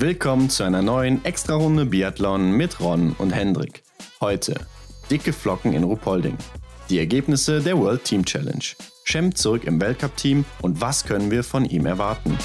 Willkommen zu einer neuen Extra-Runde Biathlon mit Ron und Hendrik. Heute dicke Flocken in Ruhpolding. Die Ergebnisse der World Team Challenge. Schem zurück im Weltcup-Team und was können wir von ihm erwarten?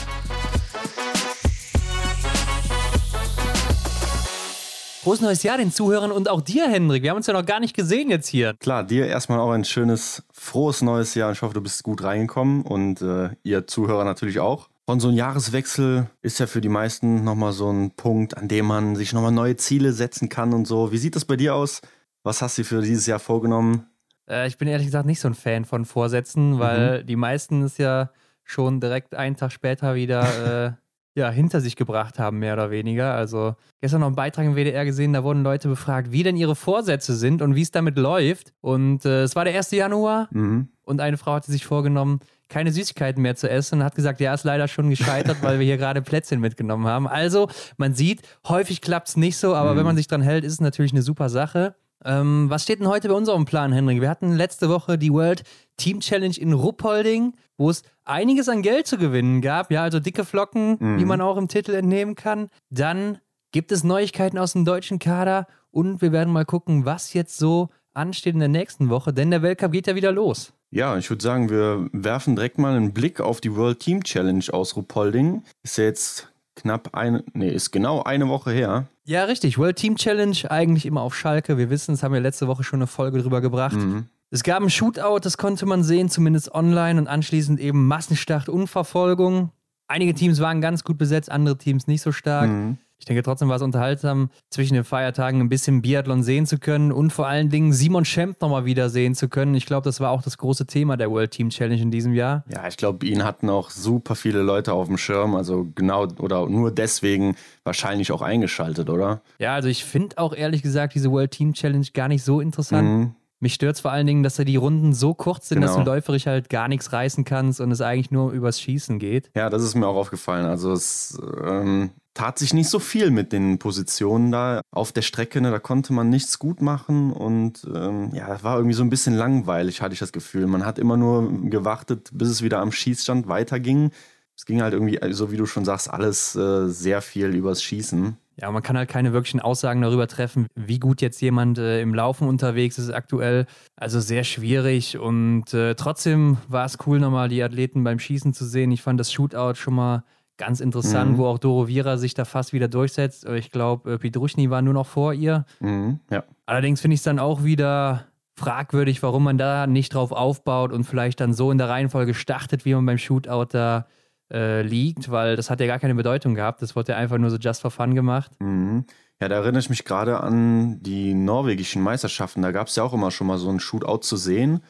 Frohes neues Jahr den Zuhörern und auch dir, Hendrik. Wir haben uns ja noch gar nicht gesehen jetzt hier. Klar, dir erstmal auch ein schönes, frohes neues Jahr. Ich hoffe, du bist gut reingekommen und äh, ihr Zuhörer natürlich auch. Und so ein Jahreswechsel ist ja für die meisten nochmal so ein Punkt, an dem man sich nochmal neue Ziele setzen kann und so. Wie sieht das bei dir aus? Was hast du für dieses Jahr vorgenommen? Äh, ich bin ehrlich gesagt nicht so ein Fan von Vorsätzen, weil mhm. die meisten es ja schon direkt einen Tag später wieder äh, ja, hinter sich gebracht haben, mehr oder weniger. Also gestern noch einen Beitrag im WDR gesehen, da wurden Leute befragt, wie denn ihre Vorsätze sind und wie es damit läuft. Und äh, es war der 1. Januar mhm. und eine Frau hatte sich vorgenommen, keine Süßigkeiten mehr zu essen und hat gesagt, ja, ist leider schon gescheitert, weil wir hier gerade Plätzchen mitgenommen haben. Also, man sieht, häufig klappt es nicht so, aber mhm. wenn man sich dran hält, ist es natürlich eine super Sache. Ähm, was steht denn heute bei unserem Plan, Henrik? Wir hatten letzte Woche die World Team Challenge in Ruppolding, wo es einiges an Geld zu gewinnen gab. Ja, also dicke Flocken, mhm. wie man auch im Titel entnehmen kann. Dann gibt es Neuigkeiten aus dem deutschen Kader und wir werden mal gucken, was jetzt so ansteht in der nächsten Woche, denn der Weltcup geht ja wieder los. Ja, ich würde sagen, wir werfen direkt mal einen Blick auf die World Team Challenge aus Ruppolding. Ist ja jetzt knapp eine, nee, ist genau eine Woche her. Ja, richtig. World Team Challenge eigentlich immer auf Schalke. Wir wissen, es haben wir letzte Woche schon eine Folge drüber gebracht. Mhm. Es gab ein Shootout, das konnte man sehen, zumindest online und anschließend eben Massenstart und Verfolgung. Einige Teams waren ganz gut besetzt, andere Teams nicht so stark. Mhm. Ich denke trotzdem war es unterhaltsam, zwischen den Feiertagen ein bisschen Biathlon sehen zu können und vor allen Dingen Simon Schemp nochmal wieder sehen zu können. Ich glaube, das war auch das große Thema der World Team Challenge in diesem Jahr. Ja, ich glaube, ihn hatten auch super viele Leute auf dem Schirm. Also genau oder nur deswegen wahrscheinlich auch eingeschaltet, oder? Ja, also ich finde auch ehrlich gesagt diese World Team Challenge gar nicht so interessant. Mhm. Mich stört es vor allen Dingen, dass da die Runden so kurz sind, genau. dass du läuferisch halt gar nichts reißen kannst und es eigentlich nur übers Schießen geht. Ja, das ist mir auch aufgefallen. Also es ähm, tat sich nicht so viel mit den Positionen da auf der Strecke. Ne? Da konnte man nichts gut machen und ähm, ja, war irgendwie so ein bisschen langweilig, hatte ich das Gefühl. Man hat immer nur gewartet, bis es wieder am Schießstand weiterging. Es ging halt irgendwie, so wie du schon sagst, alles äh, sehr viel übers Schießen. Ja, man kann halt keine wirklichen Aussagen darüber treffen, wie gut jetzt jemand äh, im Laufen unterwegs ist aktuell. Also sehr schwierig und äh, trotzdem war es cool, nochmal die Athleten beim Schießen zu sehen. Ich fand das Shootout schon mal Ganz interessant, mhm. wo auch Doro Vira sich da fast wieder durchsetzt. Ich glaube, äh, Pidruschny war nur noch vor ihr. Mhm, ja. Allerdings finde ich es dann auch wieder fragwürdig, warum man da nicht drauf aufbaut und vielleicht dann so in der Reihenfolge startet, wie man beim Shootout da äh, liegt, weil das hat ja gar keine Bedeutung gehabt. Das wurde ja einfach nur so just for fun gemacht. Mhm. Ja, da erinnere ich mich gerade an die norwegischen Meisterschaften. Da gab es ja auch immer schon mal so ein Shootout zu sehen.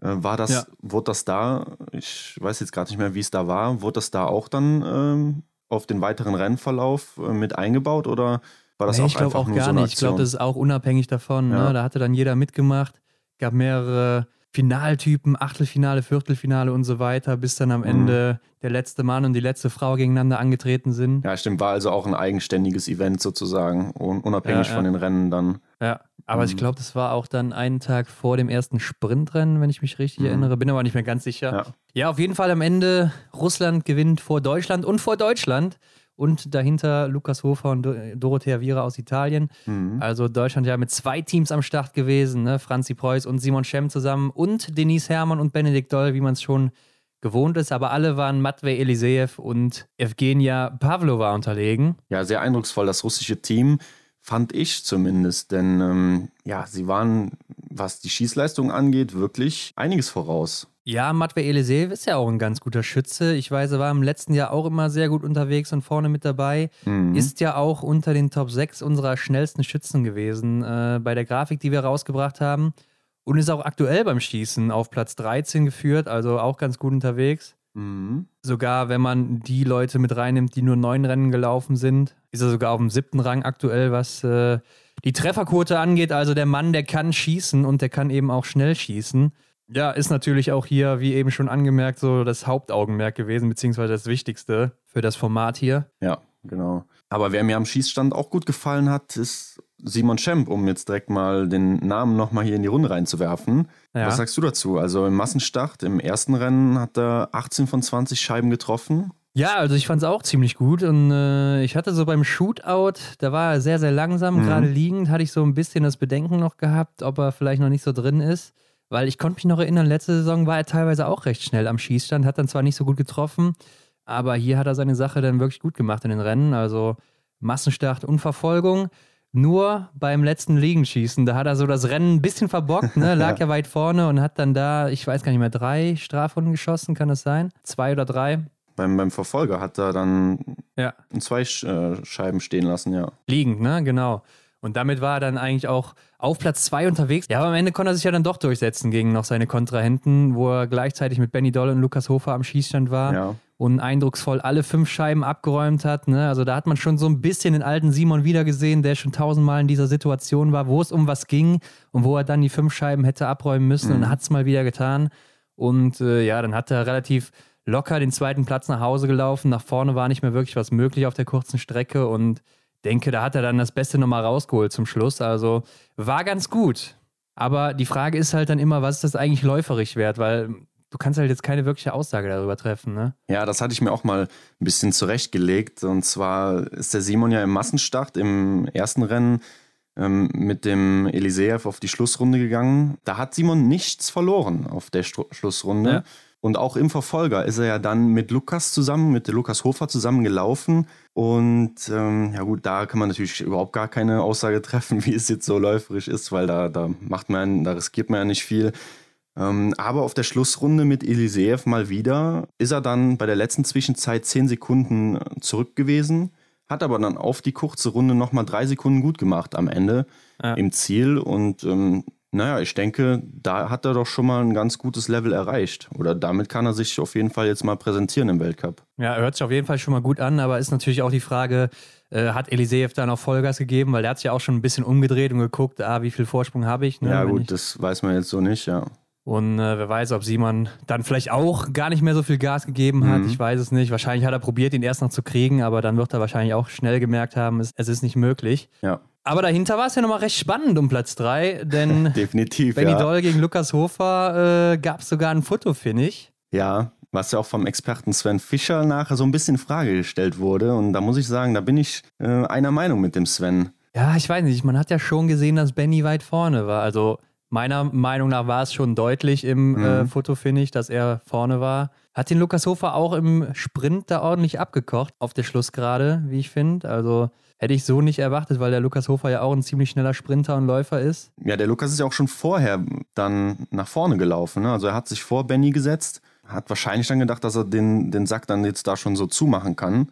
Äh, war das, ja. wurde das da, ich weiß jetzt gerade nicht mehr, wie es da war, wurde das da auch dann ähm, auf den weiteren Rennverlauf äh, mit eingebaut oder war das nee, auch ich glaube auch gar so nicht. Ich glaube, das ist auch unabhängig davon. Ja. Ne? Da hatte dann jeder mitgemacht, gab mehrere Finaltypen, Achtelfinale, Viertelfinale und so weiter, bis dann am mhm. Ende der letzte Mann und die letzte Frau gegeneinander angetreten sind. Ja, stimmt, war also auch ein eigenständiges Event sozusagen, unabhängig ja, ja. von den Rennen dann. Ja, aber mhm. ich glaube, das war auch dann einen Tag vor dem ersten Sprintrennen, wenn ich mich richtig mhm. erinnere, bin aber nicht mehr ganz sicher. Ja. ja, auf jeden Fall am Ende Russland gewinnt vor Deutschland und vor Deutschland und dahinter Lukas Hofer und Dorothea Viera aus Italien. Mhm. Also Deutschland ja mit zwei Teams am Start gewesen, ne? Franzi Preuß und Simon Schemm zusammen und Denise Herrmann und Benedikt Doll, wie man es schon gewohnt ist, aber alle waren Matvei Eliseev und Evgenia Pavlova unterlegen. Ja, sehr eindrucksvoll, das russische Team, fand ich zumindest, denn ähm, ja, sie waren, was die Schießleistung angeht, wirklich einiges voraus. Ja, Matvei Eliseev ist ja auch ein ganz guter Schütze. Ich weiß, er war im letzten Jahr auch immer sehr gut unterwegs und vorne mit dabei. Mhm. Ist ja auch unter den Top 6 unserer schnellsten Schützen gewesen äh, bei der Grafik, die wir rausgebracht haben. Und ist auch aktuell beim Schießen auf Platz 13 geführt, also auch ganz gut unterwegs. Mhm. Sogar wenn man die Leute mit reinnimmt, die nur neun Rennen gelaufen sind, ist er sogar auf dem siebten Rang aktuell, was äh, die Trefferquote angeht. Also der Mann, der kann schießen und der kann eben auch schnell schießen. Ja, ist natürlich auch hier, wie eben schon angemerkt, so das Hauptaugenmerk gewesen, beziehungsweise das Wichtigste für das Format hier. Ja, genau. Aber wer mir am Schießstand auch gut gefallen hat, ist Simon Schemp, um jetzt direkt mal den Namen nochmal hier in die Runde reinzuwerfen. Ja. Was sagst du dazu? Also im Massenstart, im ersten Rennen hat er 18 von 20 Scheiben getroffen. Ja, also ich fand es auch ziemlich gut und äh, ich hatte so beim Shootout, da war er sehr, sehr langsam, mhm. gerade liegend, hatte ich so ein bisschen das Bedenken noch gehabt, ob er vielleicht noch nicht so drin ist, weil ich konnte mich noch erinnern, letzte Saison war er teilweise auch recht schnell am Schießstand, hat dann zwar nicht so gut getroffen, aber hier hat er seine Sache dann wirklich gut gemacht in den Rennen, also Massenstart und Verfolgung. Nur beim letzten Liegenschießen, da hat er so das Rennen ein bisschen verbockt, ne? lag ja. ja weit vorne und hat dann da, ich weiß gar nicht mehr, drei Strafrunden geschossen, kann das sein? Zwei oder drei? Beim, beim Verfolger hat er dann ja. zwei äh, Scheiben stehen lassen, ja. Liegend, ne? Genau. Und damit war er dann eigentlich auch auf Platz zwei unterwegs. Ja, aber am Ende konnte er sich ja dann doch durchsetzen gegen noch seine Kontrahenten, wo er gleichzeitig mit Benny Doll und Lukas Hofer am Schießstand war. Ja. Und eindrucksvoll alle fünf Scheiben abgeräumt hat. Ne? Also da hat man schon so ein bisschen den alten Simon wiedergesehen, der schon tausendmal in dieser Situation war, wo es um was ging und wo er dann die fünf Scheiben hätte abräumen müssen mhm. und hat es mal wieder getan. Und äh, ja, dann hat er relativ locker den zweiten Platz nach Hause gelaufen. Nach vorne war nicht mehr wirklich was möglich auf der kurzen Strecke und denke, da hat er dann das Beste nochmal rausgeholt zum Schluss. Also war ganz gut. Aber die Frage ist halt dann immer, was ist das eigentlich läuferisch wert? Weil du kannst halt jetzt keine wirkliche Aussage darüber treffen, ne? Ja, das hatte ich mir auch mal ein bisschen zurechtgelegt. Und zwar ist der Simon ja im Massenstart im ersten Rennen ähm, mit dem Eliseev auf die Schlussrunde gegangen. Da hat Simon nichts verloren auf der Stru Schlussrunde. Ja. Und auch im Verfolger ist er ja dann mit Lukas zusammen, mit Lukas Hofer zusammen gelaufen. Und ähm, ja gut, da kann man natürlich überhaupt gar keine Aussage treffen, wie es jetzt so läuferisch ist, weil da, da macht man, da riskiert man ja nicht viel. Ähm, aber auf der Schlussrunde mit Eliseev mal wieder ist er dann bei der letzten Zwischenzeit zehn Sekunden zurück gewesen, hat aber dann auf die kurze Runde nochmal drei Sekunden gut gemacht am Ende ja. im Ziel. Und ähm, naja, ich denke, da hat er doch schon mal ein ganz gutes Level erreicht. Oder damit kann er sich auf jeden Fall jetzt mal präsentieren im Weltcup. Ja, hört sich auf jeden Fall schon mal gut an, aber ist natürlich auch die Frage, äh, hat Eliseev da noch Vollgas gegeben? Weil der hat sich ja auch schon ein bisschen umgedreht und geguckt, ah, wie viel Vorsprung habe ich. Ne, ja, gut, ich... das weiß man jetzt so nicht, ja. Und äh, wer weiß, ob Simon dann vielleicht auch gar nicht mehr so viel Gas gegeben hat. Mhm. Ich weiß es nicht. Wahrscheinlich hat er probiert, ihn erst noch zu kriegen, aber dann wird er wahrscheinlich auch schnell gemerkt haben, es, es ist nicht möglich. Ja. Aber dahinter war es ja nochmal recht spannend um Platz 3, denn Definitiv, Benny ja. Doll gegen Lukas Hofer äh, gab es sogar ein Foto, finde ich. Ja, was ja auch vom Experten Sven Fischer nachher so ein bisschen in Frage gestellt wurde. Und da muss ich sagen, da bin ich äh, einer Meinung mit dem Sven. Ja, ich weiß nicht. Man hat ja schon gesehen, dass Benny weit vorne war. Also meiner Meinung nach war es schon deutlich im mhm. äh, Foto, finde ich, dass er vorne war. Hat den Lukas Hofer auch im Sprint da ordentlich abgekocht auf der Schlussgerade, wie ich finde. Also hätte ich so nicht erwartet, weil der Lukas Hofer ja auch ein ziemlich schneller Sprinter und Läufer ist. Ja, der Lukas ist ja auch schon vorher dann nach vorne gelaufen. Ne? Also er hat sich vor Benny gesetzt, hat wahrscheinlich dann gedacht, dass er den, den Sack dann jetzt da schon so zumachen kann,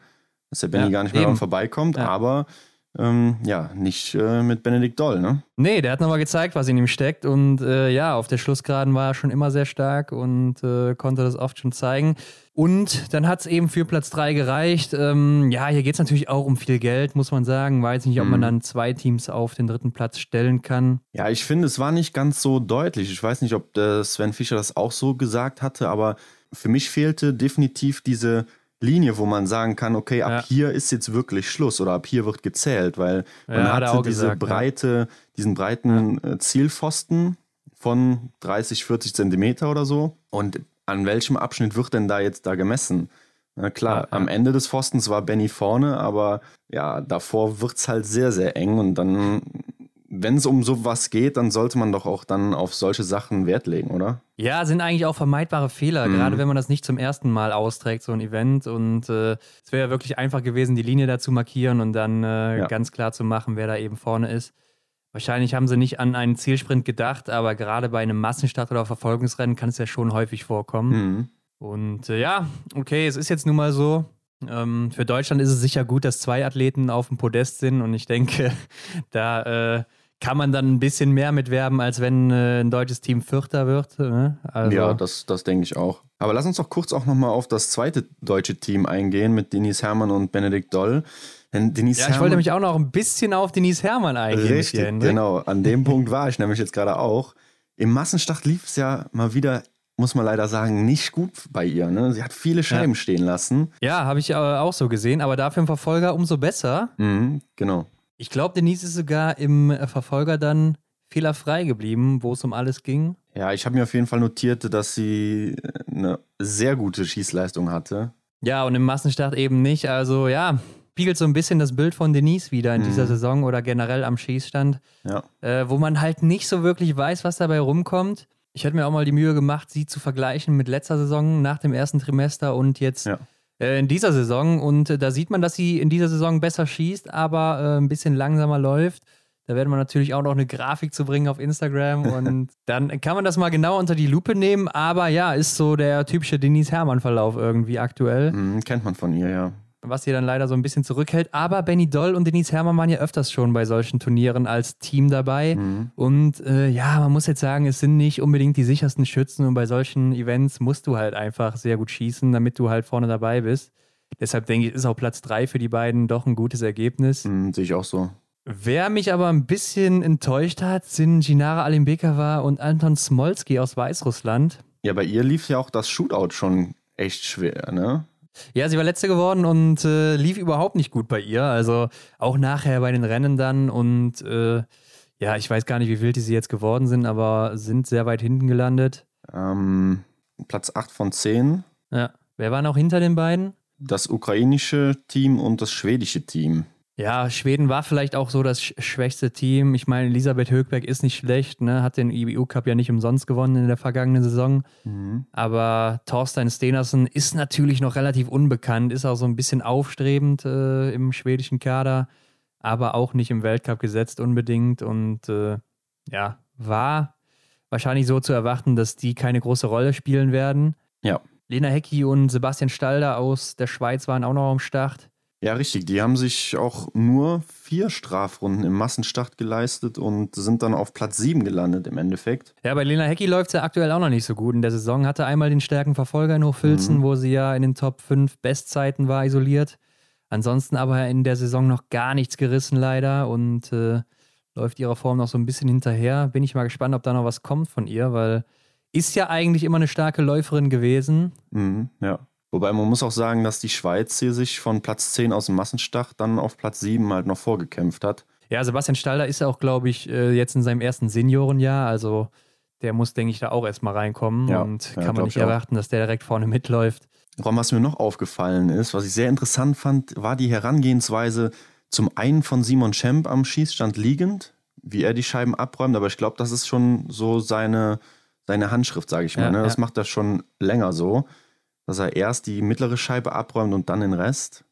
dass der Benny ja, gar nicht mehr eben. vorbeikommt. Ja. Aber ähm, ja, nicht äh, mit Benedikt Doll, ne? Nee, der hat nochmal gezeigt, was in ihm steckt. Und äh, ja, auf der Schlussgeraden war er schon immer sehr stark und äh, konnte das oft schon zeigen. Und dann hat es eben für Platz 3 gereicht. Ähm, ja, hier geht es natürlich auch um viel Geld, muss man sagen. Weiß nicht, ob man mhm. dann zwei Teams auf den dritten Platz stellen kann. Ja, ich finde, es war nicht ganz so deutlich. Ich weiß nicht, ob Sven Fischer das auch so gesagt hatte, aber für mich fehlte definitiv diese Linie, wo man sagen kann, okay, ab ja. hier ist jetzt wirklich Schluss oder ab hier wird gezählt, weil man ja, hatte diese gesagt, breite, ja. diesen breiten äh, Zielpfosten von 30, 40 Zentimeter oder so. Und an welchem Abschnitt wird denn da jetzt da gemessen? Na klar, am Ende des Pfostens war Benny vorne, aber ja, davor wird es halt sehr, sehr eng und dann wenn es um sowas geht, dann sollte man doch auch dann auf solche Sachen Wert legen, oder? Ja, sind eigentlich auch vermeidbare Fehler, mhm. gerade wenn man das nicht zum ersten Mal austrägt, so ein Event. Und äh, es wäre ja wirklich einfach gewesen, die Linie da zu markieren und dann äh, ja. ganz klar zu machen, wer da eben vorne ist. Wahrscheinlich haben sie nicht an einen Zielsprint gedacht, aber gerade bei einem Massenstart oder Verfolgungsrennen kann es ja schon häufig vorkommen. Mhm. Und äh, ja, okay, es ist jetzt nun mal so. Ähm, für Deutschland ist es sicher gut, dass zwei Athleten auf dem Podest sind und ich denke, da äh, kann man dann ein bisschen mehr mitwerben, als wenn äh, ein deutsches Team Vierter wird. Ne? Also. Ja, das, das denke ich auch. Aber lass uns doch kurz auch nochmal auf das zweite deutsche Team eingehen mit Denise Herrmann und Benedikt Doll. Denn Denise ja, ich Herrmann, wollte mich auch noch ein bisschen auf Denise Herrmann eingehen. Richtig, hier, genau. An dem Punkt war ich nämlich jetzt gerade auch. Im Massenstart lief es ja mal wieder muss man leider sagen, nicht gut bei ihr. Ne? Sie hat viele Scheiben ja. stehen lassen. Ja, habe ich auch so gesehen, aber dafür im Verfolger umso besser. Mhm, genau. Ich glaube, Denise ist sogar im äh, Verfolger dann fehlerfrei geblieben, wo es um alles ging. Ja, ich habe mir auf jeden Fall notiert, dass sie äh, eine sehr gute Schießleistung hatte. Ja, und im Massenstart eben nicht. Also ja, spiegelt so ein bisschen das Bild von Denise wieder in mhm. dieser Saison oder generell am Schießstand, ja. äh, wo man halt nicht so wirklich weiß, was dabei rumkommt. Ich hätte mir auch mal die Mühe gemacht, sie zu vergleichen mit letzter Saison nach dem ersten Trimester und jetzt ja. äh, in dieser Saison. Und äh, da sieht man, dass sie in dieser Saison besser schießt, aber äh, ein bisschen langsamer läuft. Da werden wir natürlich auch noch eine Grafik zu bringen auf Instagram und dann kann man das mal genau unter die Lupe nehmen. Aber ja, ist so der typische Denise Hermann-Verlauf irgendwie aktuell. Mhm, kennt man von ihr, ja was sie dann leider so ein bisschen zurückhält. Aber Benny Doll und Denise Herrmann waren ja öfters schon bei solchen Turnieren als Team dabei. Mhm. Und äh, ja, man muss jetzt sagen, es sind nicht unbedingt die sichersten Schützen und bei solchen Events musst du halt einfach sehr gut schießen, damit du halt vorne dabei bist. Deshalb denke ich, ist auch Platz 3 für die beiden doch ein gutes Ergebnis. Mhm, sehe ich auch so. Wer mich aber ein bisschen enttäuscht hat, sind Ginara Alimbekova und Anton Smolski aus Weißrussland. Ja, bei ihr lief ja auch das Shootout schon echt schwer, ne? Ja, sie war letzte geworden und äh, lief überhaupt nicht gut bei ihr. Also auch nachher bei den Rennen dann und äh, ja, ich weiß gar nicht, wie wild die sie jetzt geworden sind, aber sind sehr weit hinten gelandet. Ähm, Platz 8 von 10. Ja. Wer war noch hinter den beiden? Das ukrainische Team und das schwedische Team. Ja, Schweden war vielleicht auch so das schwächste Team. Ich meine, Elisabeth Högberg ist nicht schlecht, ne? hat den IBU Cup ja nicht umsonst gewonnen in der vergangenen Saison. Mhm. Aber Thorstein Stenersen ist natürlich noch relativ unbekannt, ist auch so ein bisschen aufstrebend äh, im schwedischen Kader, aber auch nicht im Weltcup gesetzt unbedingt. Und äh, ja, war wahrscheinlich so zu erwarten, dass die keine große Rolle spielen werden. Ja. Lena Hecki und Sebastian Stalder aus der Schweiz waren auch noch am Start. Ja, richtig. Die haben sich auch nur vier Strafrunden im Massenstart geleistet und sind dann auf Platz sieben gelandet im Endeffekt. Ja, bei Lena Hecki läuft es ja aktuell auch noch nicht so gut. In der Saison hatte einmal den Stärkenverfolger in Hochfilzen, mhm. wo sie ja in den Top 5 Bestzeiten war isoliert. Ansonsten aber in der Saison noch gar nichts gerissen leider und äh, läuft ihrer Form noch so ein bisschen hinterher. Bin ich mal gespannt, ob da noch was kommt von ihr, weil ist ja eigentlich immer eine starke Läuferin gewesen. Mhm, ja. Wobei man muss auch sagen, dass die Schweiz hier sich von Platz 10 aus dem Massenstart dann auf Platz 7 halt noch vorgekämpft hat. Ja, Sebastian Stalder ist ja auch, glaube ich, äh, jetzt in seinem ersten Seniorenjahr. Also der muss, denke ich, da auch erstmal reinkommen ja, und kann ja, man nicht erwarten, dass der direkt vorne mitläuft. Ron, was mir noch aufgefallen ist, was ich sehr interessant fand, war die Herangehensweise zum einen von Simon Schemp am Schießstand liegend, wie er die Scheiben abräumt, aber ich glaube, das ist schon so seine, seine Handschrift, sage ich mal. Ja, ne? Das macht er schon länger so dass er erst die mittlere Scheibe abräumt und dann den Rest.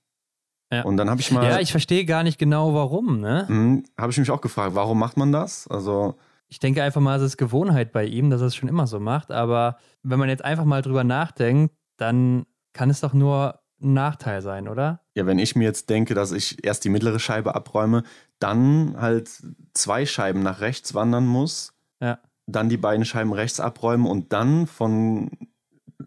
Ja. Und dann habe ich mal. Ja, ich verstehe gar nicht genau, warum, ne? Mhm, habe ich mich auch gefragt, warum macht man das? Also. Ich denke einfach mal, es ist Gewohnheit bei ihm, dass er es schon immer so macht. Aber wenn man jetzt einfach mal drüber nachdenkt, dann kann es doch nur ein Nachteil sein, oder? Ja, wenn ich mir jetzt denke, dass ich erst die mittlere Scheibe abräume, dann halt zwei Scheiben nach rechts wandern muss, ja. dann die beiden Scheiben rechts abräumen und dann von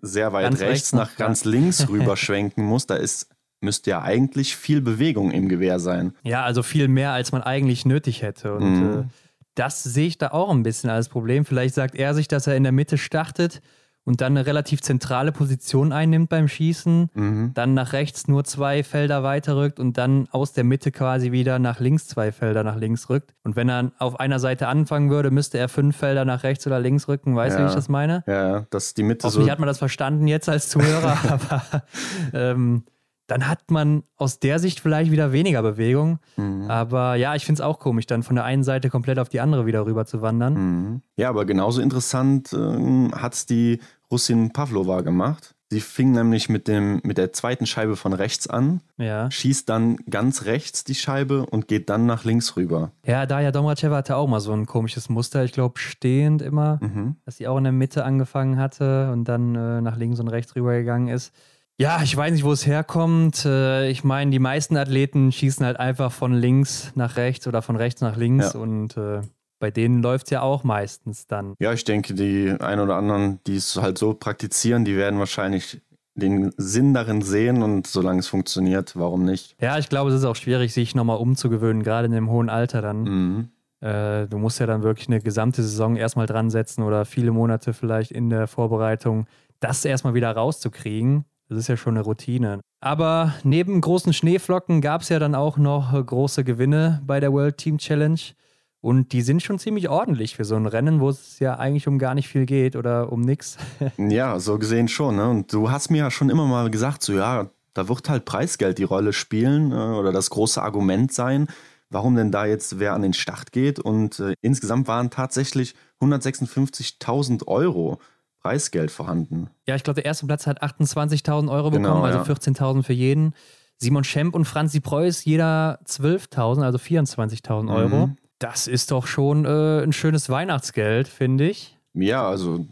sehr weit rechts, rechts, nach ganz links rüber schwenken muss, da ist müsste ja eigentlich viel Bewegung im Gewehr sein. Ja, also viel mehr, als man eigentlich nötig hätte. Und mhm. äh, das sehe ich da auch ein bisschen als Problem. Vielleicht sagt er sich, dass er in der Mitte startet und dann eine relativ zentrale Position einnimmt beim Schießen, mhm. dann nach rechts nur zwei Felder weiter rückt und dann aus der Mitte quasi wieder nach links zwei Felder nach links rückt. Und wenn er auf einer Seite anfangen würde, müsste er fünf Felder nach rechts oder links rücken. Weißt du, ja. wie ich das meine? Ja, dass die Mitte Hoffentlich so. hat man das verstanden jetzt als Zuhörer, aber ähm, dann hat man aus der Sicht vielleicht wieder weniger Bewegung. Mhm. Aber ja, ich finde es auch komisch, dann von der einen Seite komplett auf die andere wieder rüber zu wandern. Mhm. Ja, aber genauso interessant ähm, hat es die Russin Pavlova gemacht. Sie fing nämlich mit, dem, mit der zweiten Scheibe von rechts an, ja. schießt dann ganz rechts die Scheibe und geht dann nach links rüber. Ja, Daja Domracheva hatte auch mal so ein komisches Muster, ich glaube stehend immer, mhm. dass sie auch in der Mitte angefangen hatte und dann äh, nach links und rechts rübergegangen ist. Ja, ich weiß nicht, wo es herkommt. Äh, ich meine, die meisten Athleten schießen halt einfach von links nach rechts oder von rechts nach links ja. und äh, bei denen läuft es ja auch meistens dann. Ja, ich denke, die ein oder anderen, die es halt so praktizieren, die werden wahrscheinlich den Sinn darin sehen und solange es funktioniert, warum nicht? Ja, ich glaube, es ist auch schwierig, sich nochmal umzugewöhnen, gerade in dem hohen Alter dann. Mhm. Äh, du musst ja dann wirklich eine gesamte Saison erstmal dran setzen oder viele Monate vielleicht in der Vorbereitung, das erstmal wieder rauszukriegen. Das ist ja schon eine Routine. Aber neben großen Schneeflocken gab es ja dann auch noch große Gewinne bei der World Team Challenge. Und die sind schon ziemlich ordentlich für so ein Rennen, wo es ja eigentlich um gar nicht viel geht oder um nichts. ja, so gesehen schon. Ne? Und du hast mir ja schon immer mal gesagt, so ja, da wird halt Preisgeld die Rolle spielen äh, oder das große Argument sein, warum denn da jetzt wer an den Start geht. Und äh, insgesamt waren tatsächlich 156.000 Euro Preisgeld vorhanden. Ja, ich glaube, der erste Platz hat 28.000 Euro bekommen, genau, also ja. 14.000 für jeden. Simon Schemp und Franzi Preuß jeder 12.000, also 24.000 Euro. Mhm. Das ist doch schon äh, ein schönes Weihnachtsgeld, finde ich. Ja, also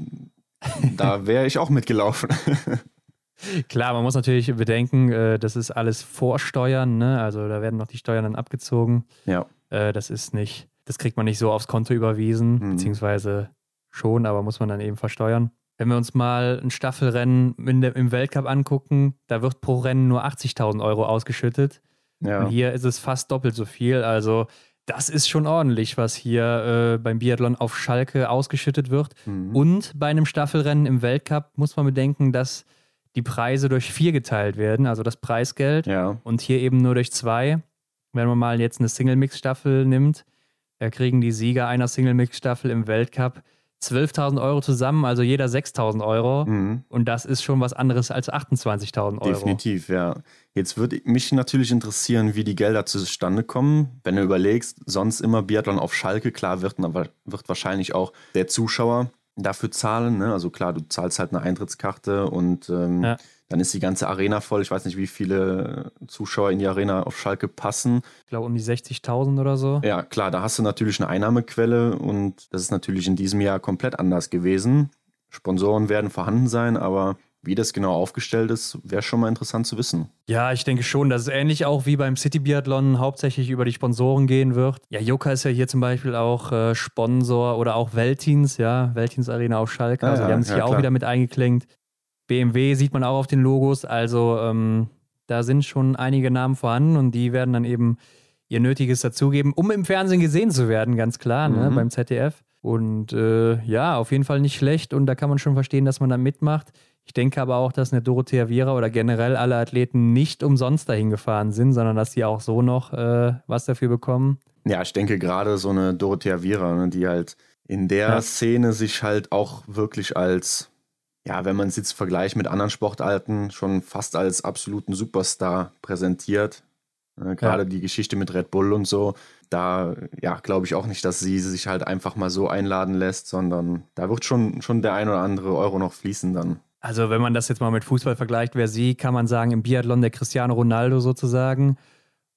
da wäre ich auch mitgelaufen. Klar, man muss natürlich bedenken, äh, das ist alles Vorsteuern, ne? also da werden noch die Steuern dann abgezogen. Ja. Äh, das ist nicht, das kriegt man nicht so aufs Konto überwiesen, mhm. beziehungsweise schon, aber muss man dann eben versteuern. Wenn wir uns mal ein Staffelrennen der, im Weltcup angucken, da wird pro Rennen nur 80.000 Euro ausgeschüttet. Ja. Und hier ist es fast doppelt so viel. Also das ist schon ordentlich, was hier äh, beim Biathlon auf Schalke ausgeschüttet wird. Mhm. Und bei einem Staffelrennen im Weltcup muss man bedenken, dass die Preise durch vier geteilt werden, also das Preisgeld. Ja. Und hier eben nur durch zwei. Wenn man mal jetzt eine Single-Mix-Staffel nimmt, da kriegen die Sieger einer Single-Mix-Staffel im Weltcup 12.000 Euro zusammen, also jeder 6.000 Euro. Mhm. Und das ist schon was anderes als 28.000 Euro. Definitiv, ja. Jetzt würde mich natürlich interessieren, wie die Gelder zustande kommen. Wenn du überlegst, sonst immer Biathlon auf Schalke, klar wird, wird wahrscheinlich auch der Zuschauer dafür zahlen. Ne? Also klar, du zahlst halt eine Eintrittskarte und ähm, ja. Dann ist die ganze Arena voll. Ich weiß nicht, wie viele Zuschauer in die Arena auf Schalke passen. Ich glaube um die 60.000 oder so. Ja, klar, da hast du natürlich eine Einnahmequelle und das ist natürlich in diesem Jahr komplett anders gewesen. Sponsoren werden vorhanden sein, aber wie das genau aufgestellt ist, wäre schon mal interessant zu wissen. Ja, ich denke schon, dass es ähnlich auch wie beim City Biathlon hauptsächlich über die Sponsoren gehen wird. Ja, Joka ist ja hier zum Beispiel auch äh, Sponsor oder auch Veltins, ja, Veltins Arena auf Schalke. Ah, also ja, die haben sich ja, hier klar. auch wieder mit eingeklinkt. BMW sieht man auch auf den Logos, also ähm, da sind schon einige Namen vorhanden und die werden dann eben ihr Nötiges dazugeben, um im Fernsehen gesehen zu werden, ganz klar, ne, mhm. ne, beim ZDF. Und äh, ja, auf jeden Fall nicht schlecht und da kann man schon verstehen, dass man da mitmacht. Ich denke aber auch, dass eine Dorothea Viera oder generell alle Athleten nicht umsonst dahin gefahren sind, sondern dass sie auch so noch äh, was dafür bekommen. Ja, ich denke gerade so eine Dorothea Viera, ne, die halt in der ja. Szene sich halt auch wirklich als, ja, wenn man es jetzt vergleicht mit anderen Sportarten, schon fast als absoluten Superstar präsentiert. Äh, gerade ja. die Geschichte mit Red Bull und so, da ja, glaube ich auch nicht, dass sie sich halt einfach mal so einladen lässt, sondern da wird schon, schon der ein oder andere Euro noch fließen dann. Also, wenn man das jetzt mal mit Fußball vergleicht, wer sie, kann man sagen, im Biathlon der Cristiano Ronaldo sozusagen.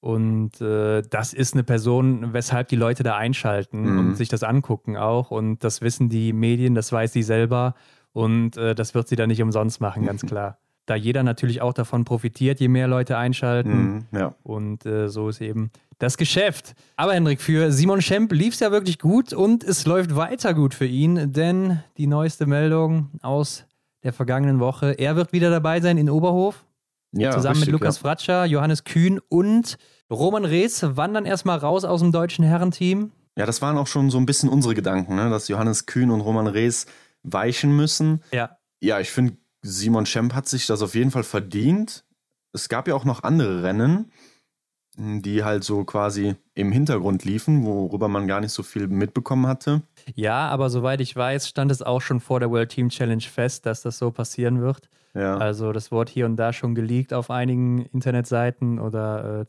Und äh, das ist eine Person, weshalb die Leute da einschalten mhm. und sich das angucken auch. Und das wissen die Medien, das weiß sie selber. Und äh, das wird sie dann nicht umsonst machen, ganz klar. Da jeder natürlich auch davon profitiert, je mehr Leute einschalten. Mhm, ja. Und äh, so ist eben das Geschäft. Aber Hendrik, für Simon Schemp lief es ja wirklich gut und es läuft weiter gut für ihn, denn die neueste Meldung aus der vergangenen Woche. Er wird wieder dabei sein in Oberhof. Ja, zusammen richtig, mit Lukas ja. Fratscher, Johannes Kühn und Roman Rees wandern erstmal raus aus dem deutschen Herrenteam. Ja, das waren auch schon so ein bisschen unsere Gedanken, ne? dass Johannes Kühn und Roman Rees weichen müssen. Ja. Ja, ich finde, Simon Schemp hat sich das auf jeden Fall verdient. Es gab ja auch noch andere Rennen, die halt so quasi im Hintergrund liefen, worüber man gar nicht so viel mitbekommen hatte. Ja, aber soweit ich weiß, stand es auch schon vor der World Team Challenge fest, dass das so passieren wird. Ja. Also das Wort hier und da schon geleakt auf einigen Internetseiten oder äh,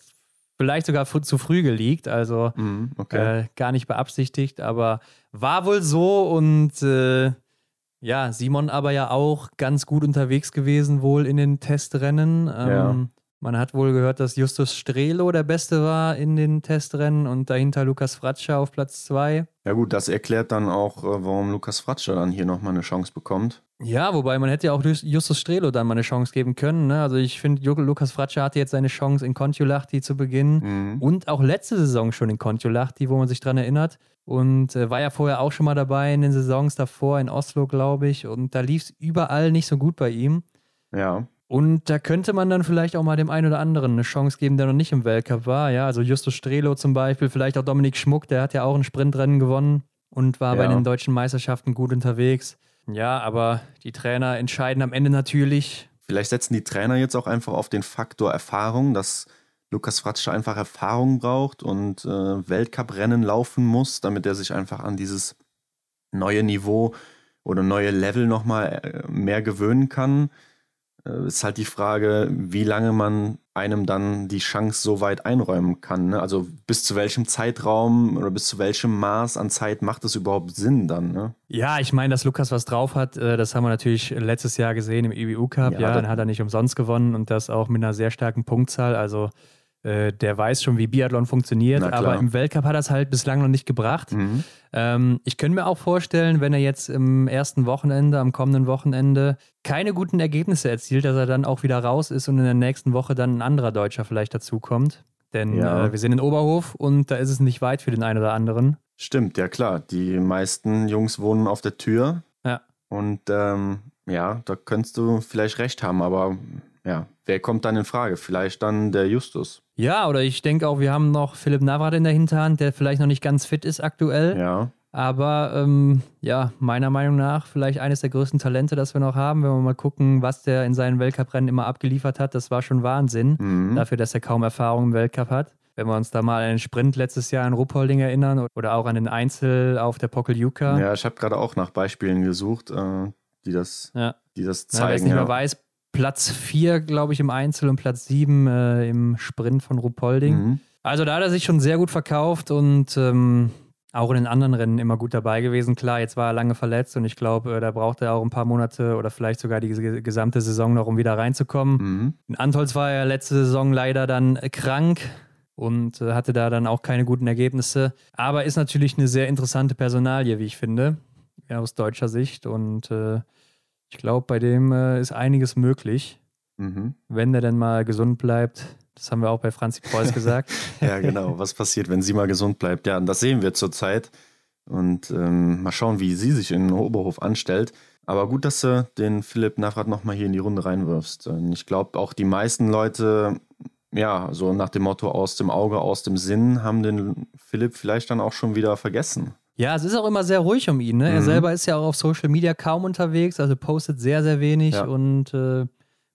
vielleicht sogar zu früh geleakt, also mm, okay. äh, gar nicht beabsichtigt, aber war wohl so und äh, ja, Simon aber ja auch ganz gut unterwegs gewesen wohl in den Testrennen. Ähm, ja. Man hat wohl gehört, dass Justus Strelo der Beste war in den Testrennen und dahinter Lukas Fratscher auf Platz 2. Ja gut, das erklärt dann auch, äh, warum Lukas Fratscher dann hier nochmal eine Chance bekommt. Ja, wobei man hätte ja auch Justus Strelo dann mal eine Chance geben können. Ne? Also ich finde, Lukas Fratscher hatte jetzt seine Chance in Kontiolahti zu Beginn mhm. und auch letzte Saison schon in Kontiolahti, wo man sich dran erinnert. Und äh, war ja vorher auch schon mal dabei in den Saisons davor in Oslo, glaube ich. Und da lief es überall nicht so gut bei ihm. Ja. Und da könnte man dann vielleicht auch mal dem einen oder anderen eine Chance geben, der noch nicht im Weltcup war. Ja, also Justus Strelo zum Beispiel, vielleicht auch Dominik Schmuck, der hat ja auch ein Sprintrennen gewonnen und war ja. bei den deutschen Meisterschaften gut unterwegs. Ja, aber die Trainer entscheiden am Ende natürlich. Vielleicht setzen die Trainer jetzt auch einfach auf den Faktor Erfahrung, dass Lukas Fratsche einfach Erfahrung braucht und äh, Weltcuprennen laufen muss, damit er sich einfach an dieses neue Niveau oder neue Level nochmal äh, mehr gewöhnen kann. Äh, ist halt die Frage, wie lange man einem dann die Chance so weit einräumen kann. Ne? Also bis zu welchem Zeitraum oder bis zu welchem Maß an Zeit macht es überhaupt Sinn dann? Ne? Ja, ich meine, dass Lukas was drauf hat, äh, das haben wir natürlich letztes Jahr gesehen im EBU Cup. Ja, ja dann hat er nicht umsonst gewonnen und das auch mit einer sehr starken Punktzahl. Also äh, der weiß schon, wie Biathlon funktioniert, aber im Weltcup hat er es halt bislang noch nicht gebracht. Mhm. Ähm, ich könnte mir auch vorstellen, wenn er jetzt im ersten Wochenende, am kommenden Wochenende, keine guten Ergebnisse erzielt, dass er dann auch wieder raus ist und in der nächsten Woche dann ein anderer Deutscher vielleicht dazukommt. Denn ja. äh, wir sind in Oberhof und da ist es nicht weit für den einen oder anderen. Stimmt, ja klar. Die meisten Jungs wohnen auf der Tür. Ja. Und ähm, ja, da könntest du vielleicht recht haben, aber ja, wer kommt dann in Frage? Vielleicht dann der Justus. Ja, oder ich denke auch, wir haben noch Philipp Navrat in der Hinterhand, der vielleicht noch nicht ganz fit ist aktuell. Ja. Aber ähm, ja, meiner Meinung nach vielleicht eines der größten Talente, das wir noch haben. Wenn wir mal gucken, was der in seinen Weltcuprennen immer abgeliefert hat, das war schon Wahnsinn. Mhm. Dafür, dass er kaum Erfahrung im Weltcup hat. Wenn wir uns da mal an den Sprint letztes Jahr in Ruppolding erinnern oder auch an den Einzel auf der Pokeljuka. Ja, ich habe gerade auch nach Beispielen gesucht, äh, die, das, ja. die das zeigen. Wer es nicht ja. mehr weiß, Platz 4, glaube ich, im Einzel und Platz 7 äh, im Sprint von Rupolding. Mhm. Also da hat er sich schon sehr gut verkauft und ähm, auch in den anderen Rennen immer gut dabei gewesen. Klar, jetzt war er lange verletzt und ich glaube, äh, da braucht er auch ein paar Monate oder vielleicht sogar die gesamte Saison noch, um wieder reinzukommen. Mhm. In Antolz war er letzte Saison leider dann krank und äh, hatte da dann auch keine guten Ergebnisse. Aber ist natürlich eine sehr interessante Personalie, wie ich finde, aus deutscher Sicht und äh, ich glaube, bei dem äh, ist einiges möglich, mhm. wenn der denn mal gesund bleibt. Das haben wir auch bei Franzi Preuß gesagt. ja, genau. Was passiert, wenn sie mal gesund bleibt? Ja, und das sehen wir zurzeit. Und ähm, mal schauen, wie sie sich in Oberhof anstellt. Aber gut, dass du den Philipp Navrat nochmal hier in die Runde reinwirfst. Und ich glaube, auch die meisten Leute, ja, so nach dem Motto aus dem Auge, aus dem Sinn, haben den Philipp vielleicht dann auch schon wieder vergessen. Ja, es ist auch immer sehr ruhig um ihn. Ne? Mhm. Er selber ist ja auch auf Social Media kaum unterwegs, also postet sehr, sehr wenig ja. und äh,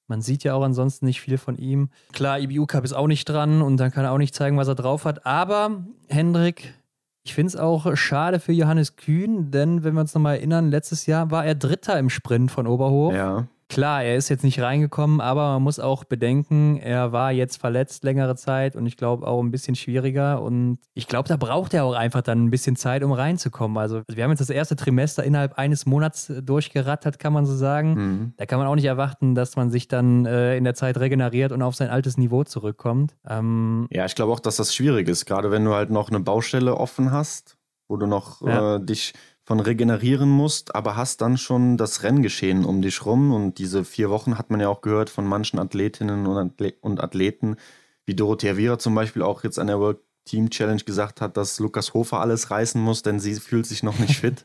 man sieht ja auch ansonsten nicht viel von ihm. Klar, IBU Cup ist auch nicht dran und dann kann er auch nicht zeigen, was er drauf hat. Aber Hendrik, ich finde es auch schade für Johannes Kühn, denn wenn wir uns nochmal erinnern, letztes Jahr war er Dritter im Sprint von Oberhof. Ja. Klar, er ist jetzt nicht reingekommen, aber man muss auch bedenken, er war jetzt verletzt längere Zeit und ich glaube auch ein bisschen schwieriger. Und ich glaube, da braucht er auch einfach dann ein bisschen Zeit, um reinzukommen. Also, wir haben jetzt das erste Trimester innerhalb eines Monats durchgerattert, kann man so sagen. Mhm. Da kann man auch nicht erwarten, dass man sich dann äh, in der Zeit regeneriert und auf sein altes Niveau zurückkommt. Ähm, ja, ich glaube auch, dass das schwierig ist, gerade wenn du halt noch eine Baustelle offen hast, wo du noch ja. äh, dich von regenerieren musst, aber hast dann schon das Renngeschehen um dich rum. Und diese vier Wochen hat man ja auch gehört von manchen Athletinnen und Athleten, wie Dorothea Viera zum Beispiel auch jetzt an der World Team Challenge gesagt hat, dass Lukas Hofer alles reißen muss, denn sie fühlt sich noch nicht fit.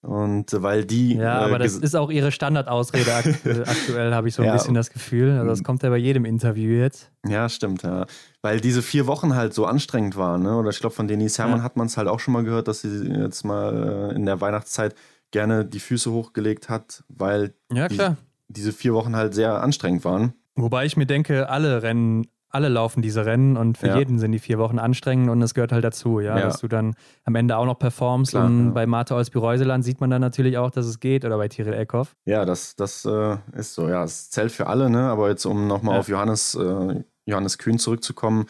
Und äh, weil die. Ja, äh, aber das ist auch ihre Standardausrede aktuell, aktuell habe ich so ein ja, bisschen das Gefühl. Also das kommt ja bei jedem Interview jetzt. Ja, stimmt, ja. Weil diese vier Wochen halt so anstrengend waren, ne? Oder ich glaube, von Denise Herrmann ja. hat man es halt auch schon mal gehört, dass sie jetzt mal äh, in der Weihnachtszeit gerne die Füße hochgelegt hat, weil ja, die, diese vier Wochen halt sehr anstrengend waren. Wobei ich mir denke, alle Rennen alle laufen diese Rennen und für ja. jeden sind die vier Wochen anstrengend und es gehört halt dazu, ja, ja, dass du dann am Ende auch noch performst Klar, und ja. bei Martha Olsby-Reuseland sieht man dann natürlich auch, dass es geht oder bei Tyrell Eckhoff. Ja, das, das äh, ist so, ja, es zählt für alle, ne, aber jetzt um nochmal auf Johannes, äh, Johannes Kühn zurückzukommen,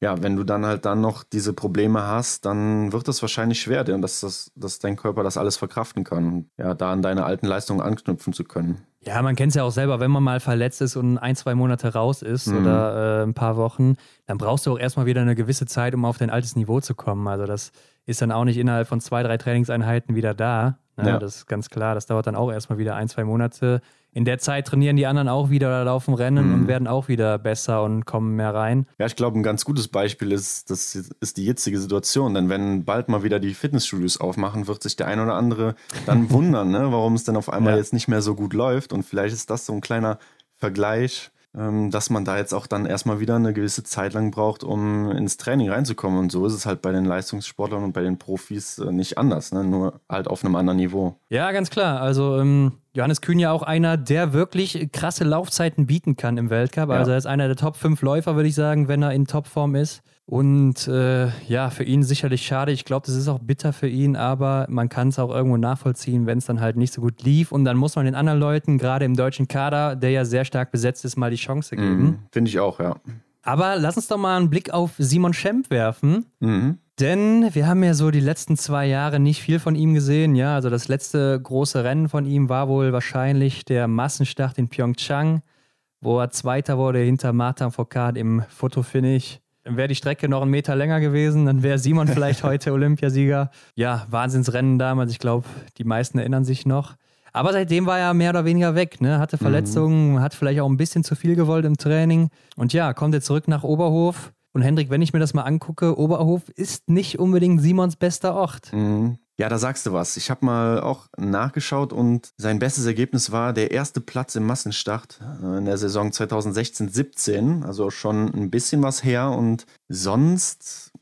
ja, wenn du dann halt dann noch diese Probleme hast, dann wird es wahrscheinlich schwer, dass, das, dass dein Körper das alles verkraften kann, ja, da an deine alten Leistungen anknüpfen zu können. Ja, man kennt es ja auch selber, wenn man mal verletzt ist und ein, zwei Monate raus ist mhm. oder äh, ein paar Wochen, dann brauchst du auch erstmal wieder eine gewisse Zeit, um auf dein altes Niveau zu kommen. Also das ist dann auch nicht innerhalb von zwei, drei Trainingseinheiten wieder da. Ne? Ja. Das ist ganz klar. Das dauert dann auch erstmal wieder ein, zwei Monate, in der Zeit trainieren die anderen auch wieder oder laufen Rennen mhm. und werden auch wieder besser und kommen mehr rein. Ja, ich glaube, ein ganz gutes Beispiel ist, das ist die jetzige Situation. Denn wenn bald mal wieder die Fitnessstudios aufmachen, wird sich der ein oder andere dann wundern, ne, warum es dann auf einmal ja. jetzt nicht mehr so gut läuft. Und vielleicht ist das so ein kleiner Vergleich, dass man da jetzt auch dann erstmal wieder eine gewisse Zeit lang braucht, um ins Training reinzukommen. Und so ist es halt bei den Leistungssportlern und bei den Profis äh, nicht anders, ne? nur halt auf einem anderen Niveau. Ja, ganz klar. Also ähm, Johannes Kühn ja auch einer, der wirklich krasse Laufzeiten bieten kann im Weltcup. Also er ist einer der Top 5 Läufer, würde ich sagen, wenn er in Topform ist. Und äh, ja, für ihn sicherlich schade. Ich glaube, das ist auch bitter für ihn, aber man kann es auch irgendwo nachvollziehen, wenn es dann halt nicht so gut lief. Und dann muss man den anderen Leuten, gerade im deutschen Kader, der ja sehr stark besetzt ist, mal die Chance geben. Mhm, Finde ich auch, ja. Aber lass uns doch mal einen Blick auf Simon Schemp werfen. Mhm. Denn wir haben ja so die letzten zwei Jahre nicht viel von ihm gesehen. Ja, also das letzte große Rennen von ihm war wohl wahrscheinlich der Massenstart in Pyeongchang, wo er Zweiter wurde hinter Martin Foucault im Fotofinish. Wäre die Strecke noch einen Meter länger gewesen, dann wäre Simon vielleicht heute Olympiasieger. Ja, Wahnsinnsrennen damals. Ich glaube, die meisten erinnern sich noch. Aber seitdem war er mehr oder weniger weg, ne? Hatte Verletzungen, mhm. hat vielleicht auch ein bisschen zu viel gewollt im Training. Und ja, kommt jetzt zurück nach Oberhof. Und Hendrik, wenn ich mir das mal angucke, Oberhof ist nicht unbedingt Simons bester Ort. Mhm. Ja, da sagst du was. Ich habe mal auch nachgeschaut und sein bestes Ergebnis war der erste Platz im Massenstart äh, in der Saison 2016-17. Also schon ein bisschen was her und sonst,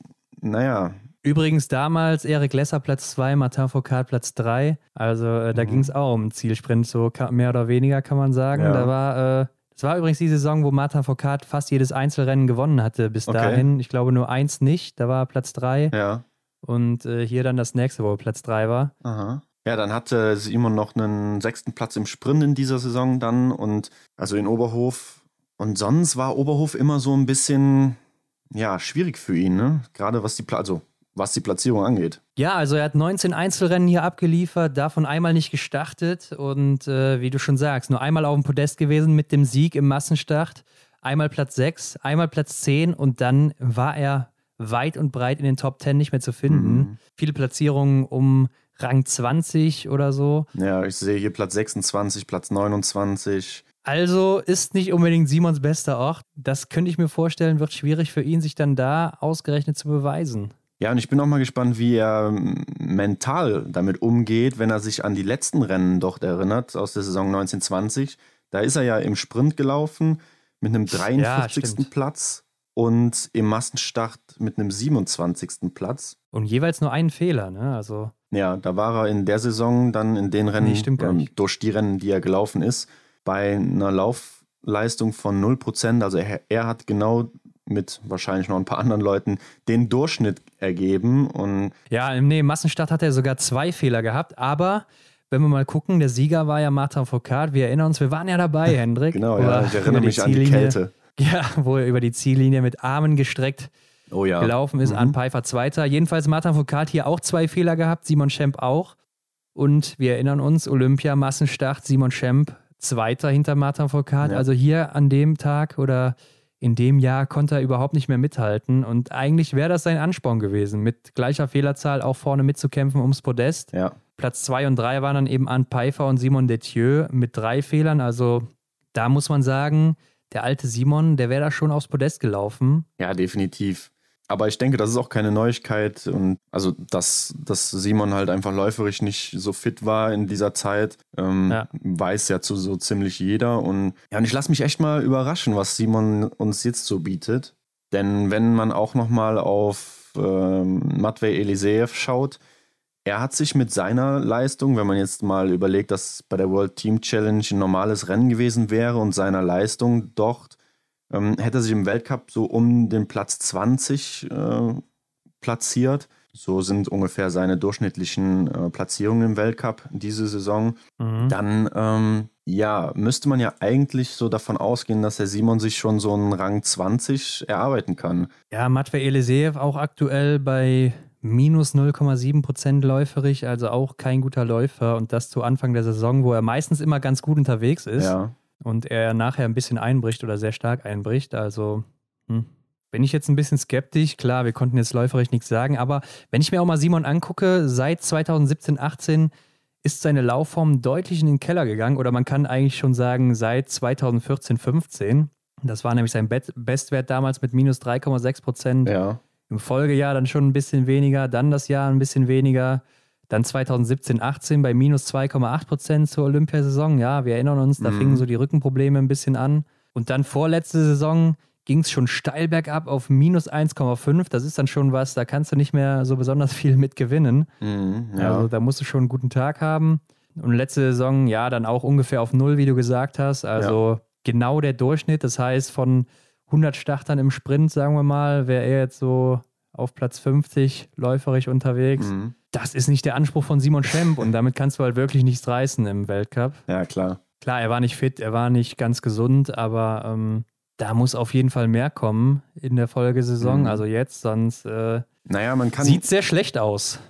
naja. Übrigens damals Erik Lesser Platz 2, Martin Foucault Platz 3. Also äh, da mhm. ging es auch um Zielsprint, so mehr oder weniger kann man sagen. Ja. Da war. Äh, das war übrigens die Saison, wo Martin Foucault fast jedes Einzelrennen gewonnen hatte bis okay. dahin. Ich glaube nur eins nicht, da war Platz 3. Ja. Und äh, hier dann das nächste, wo Platz 3 war. Aha. Ja, dann hatte Simon noch einen sechsten Platz im Sprint in dieser Saison dann und also in Oberhof. Und sonst war Oberhof immer so ein bisschen, ja, schwierig für ihn, ne? Gerade was die, Pla also, was die Platzierung angeht. Ja, also er hat 19 Einzelrennen hier abgeliefert, davon einmal nicht gestartet und äh, wie du schon sagst, nur einmal auf dem Podest gewesen mit dem Sieg im Massenstart. Einmal Platz 6, einmal Platz 10 und dann war er weit und breit in den Top 10 nicht mehr zu finden. Mhm. Viele Platzierungen um Rang 20 oder so. Ja, ich sehe hier Platz 26, Platz 29. Also ist nicht unbedingt Simons bester Ort. Das könnte ich mir vorstellen, wird schwierig für ihn, sich dann da ausgerechnet zu beweisen. Ja, und ich bin auch mal gespannt, wie er mental damit umgeht, wenn er sich an die letzten Rennen dort erinnert aus der Saison 1920. Da ist er ja im Sprint gelaufen mit einem 53. Ja, Platz und im Massenstart mit einem 27. Platz. Und jeweils nur einen Fehler, ne? Also. Ja, da war er in der Saison dann in den Rennen, nee, ähm, durch die Rennen, die er gelaufen ist, bei einer Laufleistung von 0%. Also er, er hat genau mit wahrscheinlich noch ein paar anderen Leuten den Durchschnitt ergeben. Und ja, nee, im Massenstart hat er sogar zwei Fehler gehabt, aber wenn wir mal gucken, der Sieger war ja Martin Foucault. Wir erinnern uns, wir waren ja dabei, Hendrik. genau, ja, ich erinnere mich an die Kälte. Ja, wo er über die Ziellinie mit Armen gestreckt oh ja. gelaufen ist. Mhm. An Pfeiffer Zweiter. Jedenfalls Martin Foucault hier auch zwei Fehler gehabt, Simon Schemp auch. Und wir erinnern uns, Olympia, Massenstart, Simon Schemp Zweiter hinter Martin Foucault. Ja. Also hier an dem Tag oder in dem Jahr konnte er überhaupt nicht mehr mithalten. Und eigentlich wäre das sein Ansporn gewesen, mit gleicher Fehlerzahl auch vorne mitzukämpfen ums Podest. Ja. Platz zwei und drei waren dann eben Anne Pfeiffer und Simon Detieu mit drei Fehlern. Also da muss man sagen, der alte Simon, der wäre da schon aufs Podest gelaufen. Ja, definitiv. Aber ich denke, das ist auch keine Neuigkeit. Und also, dass, dass Simon halt einfach läuferisch nicht so fit war in dieser Zeit, ähm, ja. weiß ja zu so ziemlich jeder. Und ja, und ich lasse mich echt mal überraschen, was Simon uns jetzt so bietet. Denn wenn man auch nochmal auf ähm, Matvei Eliseev schaut, er hat sich mit seiner Leistung, wenn man jetzt mal überlegt, dass bei der World Team Challenge ein normales Rennen gewesen wäre und seiner Leistung dort, ähm, hätte er sich im Weltcup so um den Platz 20 äh, platziert. So sind ungefähr seine durchschnittlichen äh, Platzierungen im Weltcup diese Saison. Mhm. Dann, ähm, ja, müsste man ja eigentlich so davon ausgehen, dass der Simon sich schon so einen Rang 20 erarbeiten kann. Ja, Matvei Eliseev auch aktuell bei minus 0,7 Prozent läuferig, also auch kein guter Läufer und das zu Anfang der Saison, wo er meistens immer ganz gut unterwegs ist ja. und er nachher ein bisschen einbricht oder sehr stark einbricht. Also hm. bin ich jetzt ein bisschen skeptisch. Klar, wir konnten jetzt läuferig nichts sagen, aber wenn ich mir auch mal Simon angucke, seit 2017, 18 ist seine Laufform deutlich in den Keller gegangen oder man kann eigentlich schon sagen seit 2014, 15. Das war nämlich sein Bestwert damals mit minus 3,6 Prozent. Ja. Im Folgejahr dann schon ein bisschen weniger, dann das Jahr ein bisschen weniger. Dann 2017, 18 bei minus 2,8 Prozent zur Olympiasaison. Ja, wir erinnern uns, da mhm. fingen so die Rückenprobleme ein bisschen an. Und dann vorletzte Saison ging es schon steil bergab auf minus 1,5. Das ist dann schon was, da kannst du nicht mehr so besonders viel mit gewinnen. Mhm, ja. Also da musst du schon einen guten Tag haben. Und letzte Saison, ja, dann auch ungefähr auf Null, wie du gesagt hast. Also ja. genau der Durchschnitt. Das heißt, von 100 Startern im Sprint, sagen wir mal, wäre er jetzt so auf Platz 50 läuferisch unterwegs. Mhm. Das ist nicht der Anspruch von Simon Schemp und damit kannst du halt wirklich nichts reißen im Weltcup. Ja, klar. Klar, er war nicht fit, er war nicht ganz gesund, aber ähm, da muss auf jeden Fall mehr kommen in der Folgesaison. Mhm. Also jetzt, sonst äh, naja, man kann, sieht sehr schlecht aus.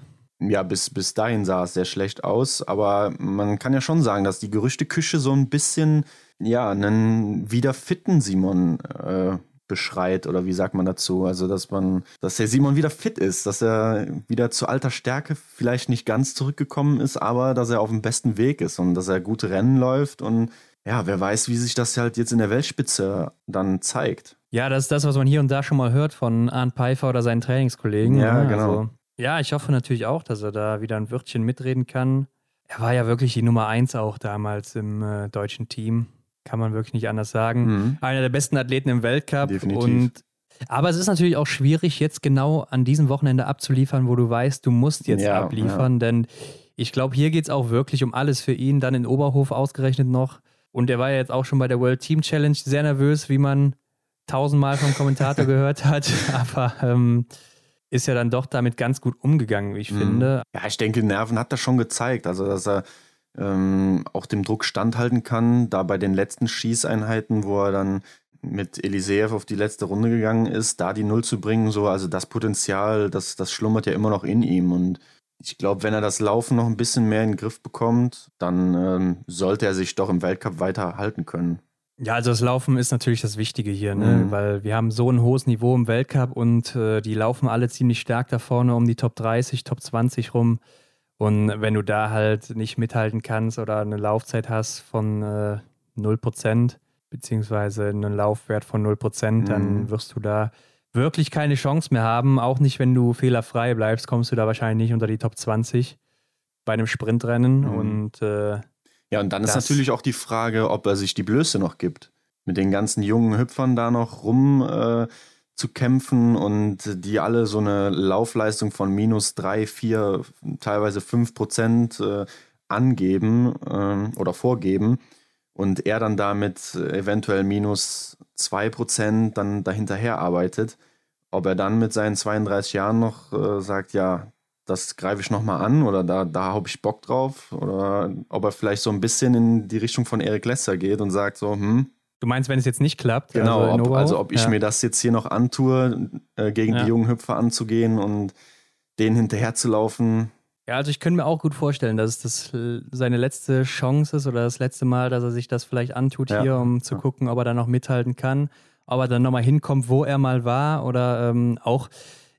Ja, bis, bis dahin sah es sehr schlecht aus, aber man kann ja schon sagen, dass die Gerüchteküche so ein bisschen ja, einen wieder fitten Simon äh, beschreit oder wie sagt man dazu? Also, dass man, dass der Simon wieder fit ist, dass er wieder zu alter Stärke vielleicht nicht ganz zurückgekommen ist, aber dass er auf dem besten Weg ist und dass er gute Rennen läuft und ja, wer weiß, wie sich das halt jetzt in der Weltspitze dann zeigt. Ja, das ist das, was man hier und da schon mal hört von Arndt Pfeiffer oder seinen Trainingskollegen. Ja, ne? genau. Also, ja, ich hoffe natürlich auch, dass er da wieder ein Wörtchen mitreden kann. Er war ja wirklich die Nummer eins auch damals im äh, deutschen Team. Kann man wirklich nicht anders sagen. Mhm. Einer der besten Athleten im Weltcup. Definitiv. Und aber es ist natürlich auch schwierig, jetzt genau an diesem Wochenende abzuliefern, wo du weißt, du musst jetzt ja, abliefern, ja. denn ich glaube, hier geht es auch wirklich um alles für ihn, dann in Oberhof ausgerechnet noch. Und er war ja jetzt auch schon bei der World Team Challenge sehr nervös, wie man tausendmal vom Kommentator gehört hat. Aber ähm, ist ja dann doch damit ganz gut umgegangen, wie ich mhm. finde. Ja, ich denke, Nerven hat er schon gezeigt. Also, dass er ähm, auch dem Druck standhalten kann. Da bei den letzten Schießeinheiten, wo er dann mit Eliseev auf die letzte Runde gegangen ist, da die Null zu bringen, so, also das Potenzial, das, das schlummert ja immer noch in ihm. Und ich glaube, wenn er das Laufen noch ein bisschen mehr in den Griff bekommt, dann ähm, sollte er sich doch im Weltcup weiter halten können. Ja, also das Laufen ist natürlich das Wichtige hier, ne? Mhm. weil wir haben so ein hohes Niveau im Weltcup und äh, die laufen alle ziemlich stark da vorne um die Top 30, Top 20 rum. Und wenn du da halt nicht mithalten kannst oder eine Laufzeit hast von äh, 0%, beziehungsweise einen Laufwert von 0%, mhm. dann wirst du da wirklich keine Chance mehr haben. Auch nicht, wenn du fehlerfrei bleibst, kommst du da wahrscheinlich nicht unter die Top 20 bei einem Sprintrennen. Mhm. Und äh, ja, und dann ist natürlich auch die Frage, ob er sich die Blöße noch gibt. Mit den ganzen jungen Hüpfern da noch rum äh, zu kämpfen und die alle so eine Laufleistung von minus drei, vier, teilweise fünf Prozent äh, angeben äh, oder vorgeben und er dann damit eventuell minus 2% dann dahinterher arbeitet, ob er dann mit seinen 32 Jahren noch äh, sagt, ja, das greife ich nochmal an oder da, da habe ich Bock drauf oder ob er vielleicht so ein bisschen in die Richtung von Eric Lesser geht und sagt so, hm. Du meinst, wenn es jetzt nicht klappt? Genau, also, ob, also ob ich ja. mir das jetzt hier noch antue, äh, gegen ja. die jungen Hüpfer anzugehen und denen hinterherzulaufen, ja, also ich könnte mir auch gut vorstellen, dass das seine letzte Chance ist oder das letzte Mal, dass er sich das vielleicht antut ja. hier, um zu gucken, ob er da noch mithalten kann, ob er dann nochmal hinkommt, wo er mal war oder ähm, auch,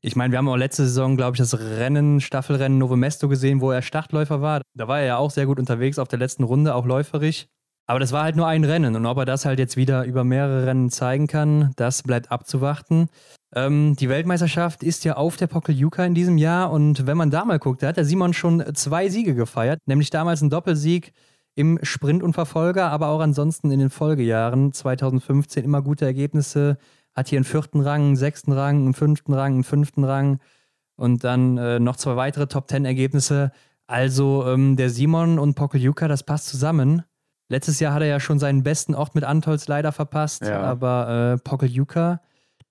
ich meine, wir haben auch letzte Saison, glaube ich, das Rennen, Staffelrennen Novo Mesto gesehen, wo er Startläufer war. Da war er ja auch sehr gut unterwegs auf der letzten Runde, auch läuferig. Aber das war halt nur ein Rennen und ob er das halt jetzt wieder über mehrere Rennen zeigen kann, das bleibt abzuwarten. Ähm, die Weltmeisterschaft ist ja auf der Pokeljuka in diesem Jahr und wenn man da mal guckt, da hat der Simon schon zwei Siege gefeiert, nämlich damals einen Doppelsieg im Sprint und Verfolger, aber auch ansonsten in den Folgejahren 2015 immer gute Ergebnisse. Hat hier einen vierten Rang, einen sechsten Rang, einen fünften Rang, einen fünften Rang und dann äh, noch zwei weitere Top Ten Ergebnisse. Also ähm, der Simon und Pokeljuka, das passt zusammen. Letztes Jahr hat er ja schon seinen besten Ort mit Antolz leider verpasst, ja. aber äh, Pokeljuka,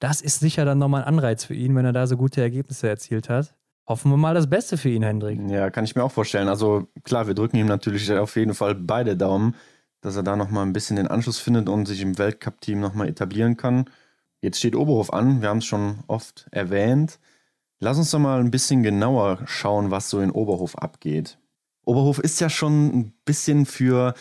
das ist sicher dann nochmal ein Anreiz für ihn, wenn er da so gute Ergebnisse erzielt hat. Hoffen wir mal das Beste für ihn, Hendrik. Ja, kann ich mir auch vorstellen. Also klar, wir drücken ihm natürlich auf jeden Fall beide Daumen, dass er da nochmal ein bisschen den Anschluss findet und sich im Weltcup-Team nochmal etablieren kann. Jetzt steht Oberhof an, wir haben es schon oft erwähnt. Lass uns doch mal ein bisschen genauer schauen, was so in Oberhof abgeht. Oberhof ist ja schon ein bisschen für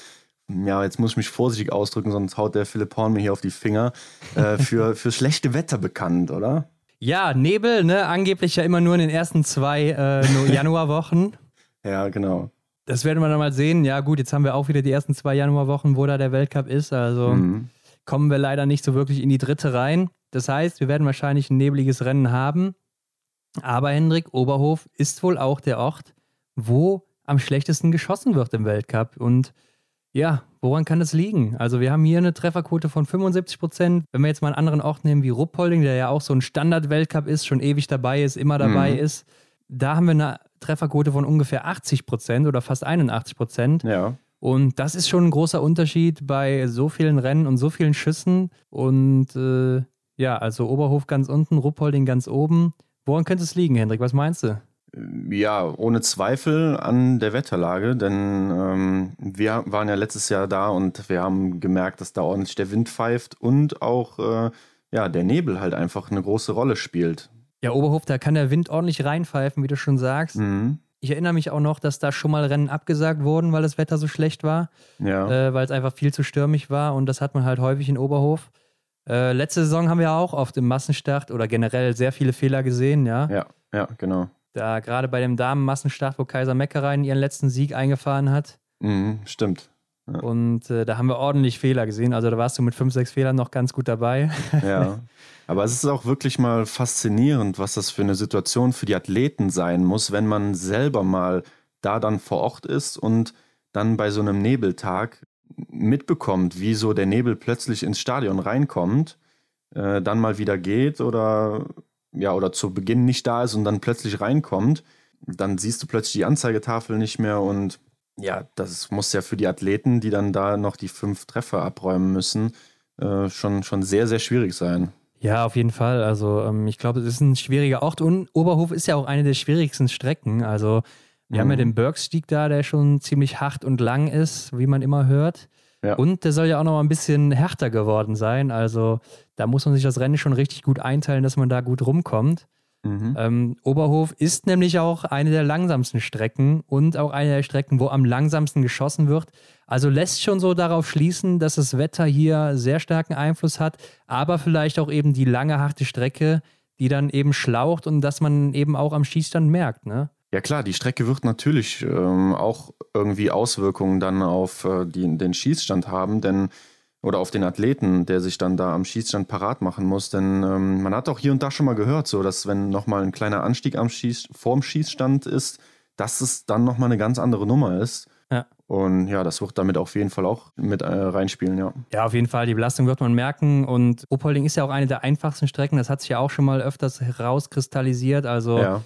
ja, jetzt muss ich mich vorsichtig ausdrücken, sonst haut der Philipp Horn mir hier auf die Finger, äh, für, für schlechte Wetter bekannt, oder? Ja, Nebel, ne? Angeblich ja immer nur in den ersten zwei äh, Januarwochen. ja, genau. Das werden wir dann mal sehen. Ja, gut, jetzt haben wir auch wieder die ersten zwei Januarwochen, wo da der Weltcup ist. Also mhm. Kommen wir leider nicht so wirklich in die dritte rein. Das heißt, wir werden wahrscheinlich ein nebliges Rennen haben. Aber Hendrik, Oberhof ist wohl auch der Ort, wo am schlechtesten geschossen wird im Weltcup. Und Ja, woran kann das liegen? Also wir haben hier eine Trefferquote von 75 Prozent. Wenn wir jetzt mal einen anderen Ort nehmen wie Ruppolding, der ja auch so ein Standard-Weltcup ist, schon ewig dabei ist, immer dabei mhm. ist, da haben wir eine Trefferquote von ungefähr 80 Prozent oder fast 81 Prozent. Ja. Und das ist schon ein großer Unterschied bei so vielen Rennen und so vielen Schüssen. Und äh, ja, also Oberhof ganz unten, Ruppolding ganz oben. Woran könnte es liegen, Hendrik? Was meinst du? Ja, ohne Zweifel an der Wetterlage, denn ähm, wir waren ja letztes Jahr da und wir haben gemerkt, dass da ordentlich der Wind pfeift und auch äh, ja, der Nebel halt einfach eine große Rolle spielt. Ja, Oberhof, da kann der Wind ordentlich reinpfeifen, wie du schon sagst. Mhm. Ich erinnere mich auch noch, dass da schon mal Rennen abgesagt wurden, weil das Wetter so schlecht war. Ja. Äh, weil es einfach viel zu stürmig war und das hat man halt häufig in Oberhof. Äh, letzte Saison haben wir auch oft im Massenstart oder generell sehr viele Fehler gesehen, ja. Ja, ja, genau. Da gerade bei dem Damen-Massenstart, wo Kaiser Meckereien ihren letzten Sieg eingefahren hat. Mhm, stimmt. Ja. Und äh, da haben wir ordentlich Fehler gesehen. Also da warst du mit fünf, sechs Fehlern noch ganz gut dabei. Ja. Aber es ist auch wirklich mal faszinierend, was das für eine Situation für die Athleten sein muss, wenn man selber mal da dann vor Ort ist und dann bei so einem Nebeltag mitbekommt, wie so der Nebel plötzlich ins Stadion reinkommt, äh, dann mal wieder geht oder ja oder zu Beginn nicht da ist und dann plötzlich reinkommt, dann siehst du plötzlich die Anzeigetafel nicht mehr und ja, das muss ja für die Athleten, die dann da noch die fünf Treffer abräumen müssen, äh, schon, schon sehr, sehr schwierig sein. Ja, auf jeden Fall. Also ähm, ich glaube, es ist ein schwieriger Ort und Oberhof ist ja auch eine der schwierigsten Strecken. Also wir mhm. haben ja mhm. den Bergstieg da, der schon ziemlich hart und lang ist, wie man immer hört. Ja. Und der soll ja auch noch mal ein bisschen härter geworden sein. Also da muss man sich das Rennen schon richtig gut einteilen, dass man da gut rumkommt. Mhm. Ähm, Oberhof ist nämlich auch eine der langsamsten Strecken und auch eine der Strecken, wo am langsamsten geschossen wird. Also lässt schon so darauf schließen, dass das Wetter hier sehr starken Einfluss hat, aber vielleicht auch eben die lange, harte Strecke, die dann eben schlaucht und dass man eben auch am Schießstand merkt, ne? Ja klar, die Strecke wird natürlich ähm, auch irgendwie Auswirkungen dann auf äh, die, den Schießstand haben, denn oder auf den Athleten, der sich dann da am Schießstand parat machen muss. Denn ähm, man hat auch hier und da schon mal gehört, so dass wenn nochmal ein kleiner Anstieg am Schieß, vorm Schießstand ist, dass es dann nochmal eine ganz andere Nummer ist. Ja. Und ja, das wird damit auf jeden Fall auch mit äh, reinspielen, ja. Ja, auf jeden Fall. Die Belastung wird man merken. Und Oppolding ist ja auch eine der einfachsten Strecken. Das hat sich ja auch schon mal öfters herauskristallisiert. Also ja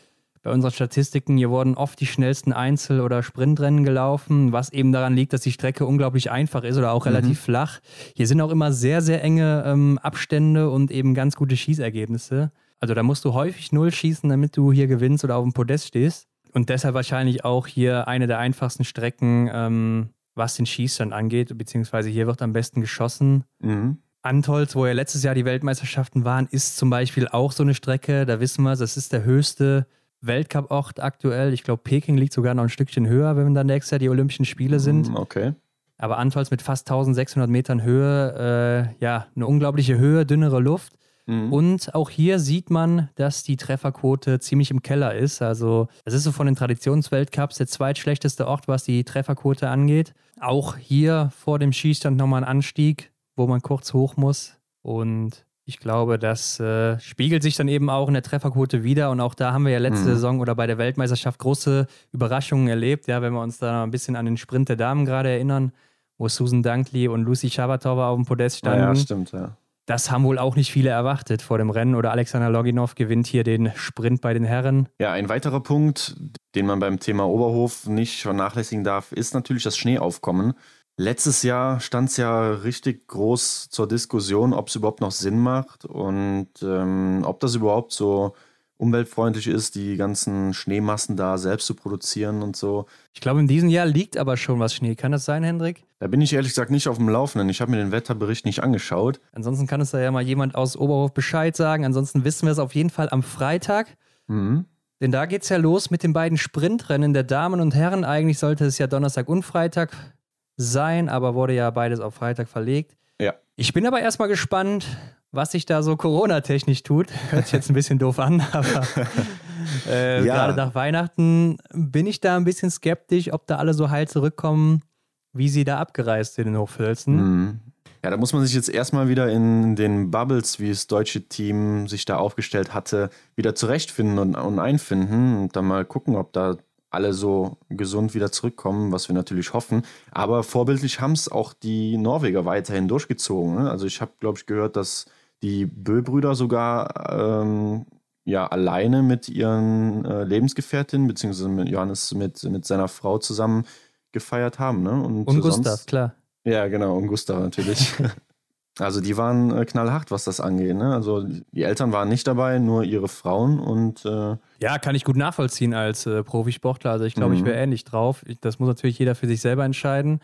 bei unseren Statistiken, hier wurden oft die schnellsten Einzel- oder Sprintrennen gelaufen, was eben daran liegt, dass die Strecke unglaublich einfach ist oder auch mhm. relativ flach. Hier sind auch immer sehr, sehr enge ähm, Abstände und eben ganz gute Schießergebnisse. Also da musst du häufig null schießen, damit du hier gewinnst oder auf dem Podest stehst. Und deshalb wahrscheinlich auch hier eine der einfachsten Strecken, ähm, was den Schießstand angeht, beziehungsweise hier wird am besten geschossen. Mhm. Antolz, wo ja letztes Jahr die Weltmeisterschaften waren, ist zum Beispiel auch so eine Strecke. Da wissen wir, das ist der höchste Weltcup-Ort aktuell. Ich glaube, Peking liegt sogar noch ein Stückchen höher, wenn dann nächstes Jahr die Olympischen Spiele sind. Mm, okay. Aber Antolz mit fast 1600 Metern Höhe, äh, ja, eine unglaubliche Höhe, dünnere Luft. Mhm. Und auch hier sieht man, dass die Trefferquote ziemlich im Keller ist. Also, es ist so von den Traditionsweltcups der zweitschlechteste Ort, was die Trefferquote angeht. Auch hier vor dem Schießstand nochmal ein Anstieg, wo man kurz hoch muss. Und ich glaube, das äh, spiegelt sich dann eben auch in der Trefferquote wieder. Und auch da haben wir ja letzte mhm. Saison oder bei der Weltmeisterschaft große Überraschungen erlebt. Ja, wenn wir uns da ein bisschen an den Sprint der Damen gerade erinnern, wo Susan Dunkley und Lucy Schabatova auf dem Podest standen. Ja, ja, stimmt, ja. Das haben wohl auch nicht viele erwartet vor dem Rennen. Oder Alexander Loginov gewinnt hier den Sprint bei den Herren. Ja, ein weiterer Punkt, den man beim Thema Oberhof nicht vernachlässigen darf, ist natürlich das Schneeaufkommen. Letztes Jahr stand es ja richtig groß zur Diskussion, ob es überhaupt noch Sinn macht und ähm, ob das überhaupt so umweltfreundlich ist, die ganzen Schneemassen da selbst zu produzieren und so. Ich glaube, in diesem Jahr liegt aber schon was Schnee. Kann das sein, Hendrik? Da bin ich ehrlich gesagt nicht auf dem Laufenden. Ich habe mir den Wetterbericht nicht angeschaut. Ansonsten kann es da ja mal jemand aus Oberhof Bescheid sagen. Ansonsten wissen wir es auf jeden Fall am Freitag. Mhm. Denn da geht es ja los mit den beiden Sprintrennen der Damen und Herren. Eigentlich sollte es ja Donnerstag und Freitag sein, aber wurde ja beides auf Freitag verlegt. Ja. Ich bin aber erstmal gespannt, was sich da so Corona-technisch tut. Hört sich jetzt ein bisschen doof an, aber äh, ja. gerade nach Weihnachten bin ich da ein bisschen skeptisch, ob da alle so heil zurückkommen, wie sie da abgereist sind in Hochfilzen. Mhm. Ja, da muss man sich jetzt erstmal wieder in den Bubbles, wie das deutsche Team sich da aufgestellt hatte, wieder zurechtfinden und, und einfinden und dann mal gucken, ob da alle so gesund wieder zurückkommen, was wir natürlich hoffen. Aber vorbildlich haben es auch die Norweger weiterhin durchgezogen. Ne? Also ich habe, glaube ich, gehört, dass die Bö-Brüder sogar ähm, ja alleine mit ihren äh, Lebensgefährtinnen, beziehungsweise mit Johannes mit, mit seiner Frau zusammen gefeiert haben. Ne? Und, und Gustav, klar. Ja, genau, und Gustav natürlich. Also die waren äh, knallhart, was das angeht. Ne? Also die Eltern waren nicht dabei, nur ihre Frauen und äh ja, kann ich gut nachvollziehen als äh, Profisportler. Also ich glaube, mhm. ich wäre ähnlich drauf. Ich, das muss natürlich jeder für sich selber entscheiden.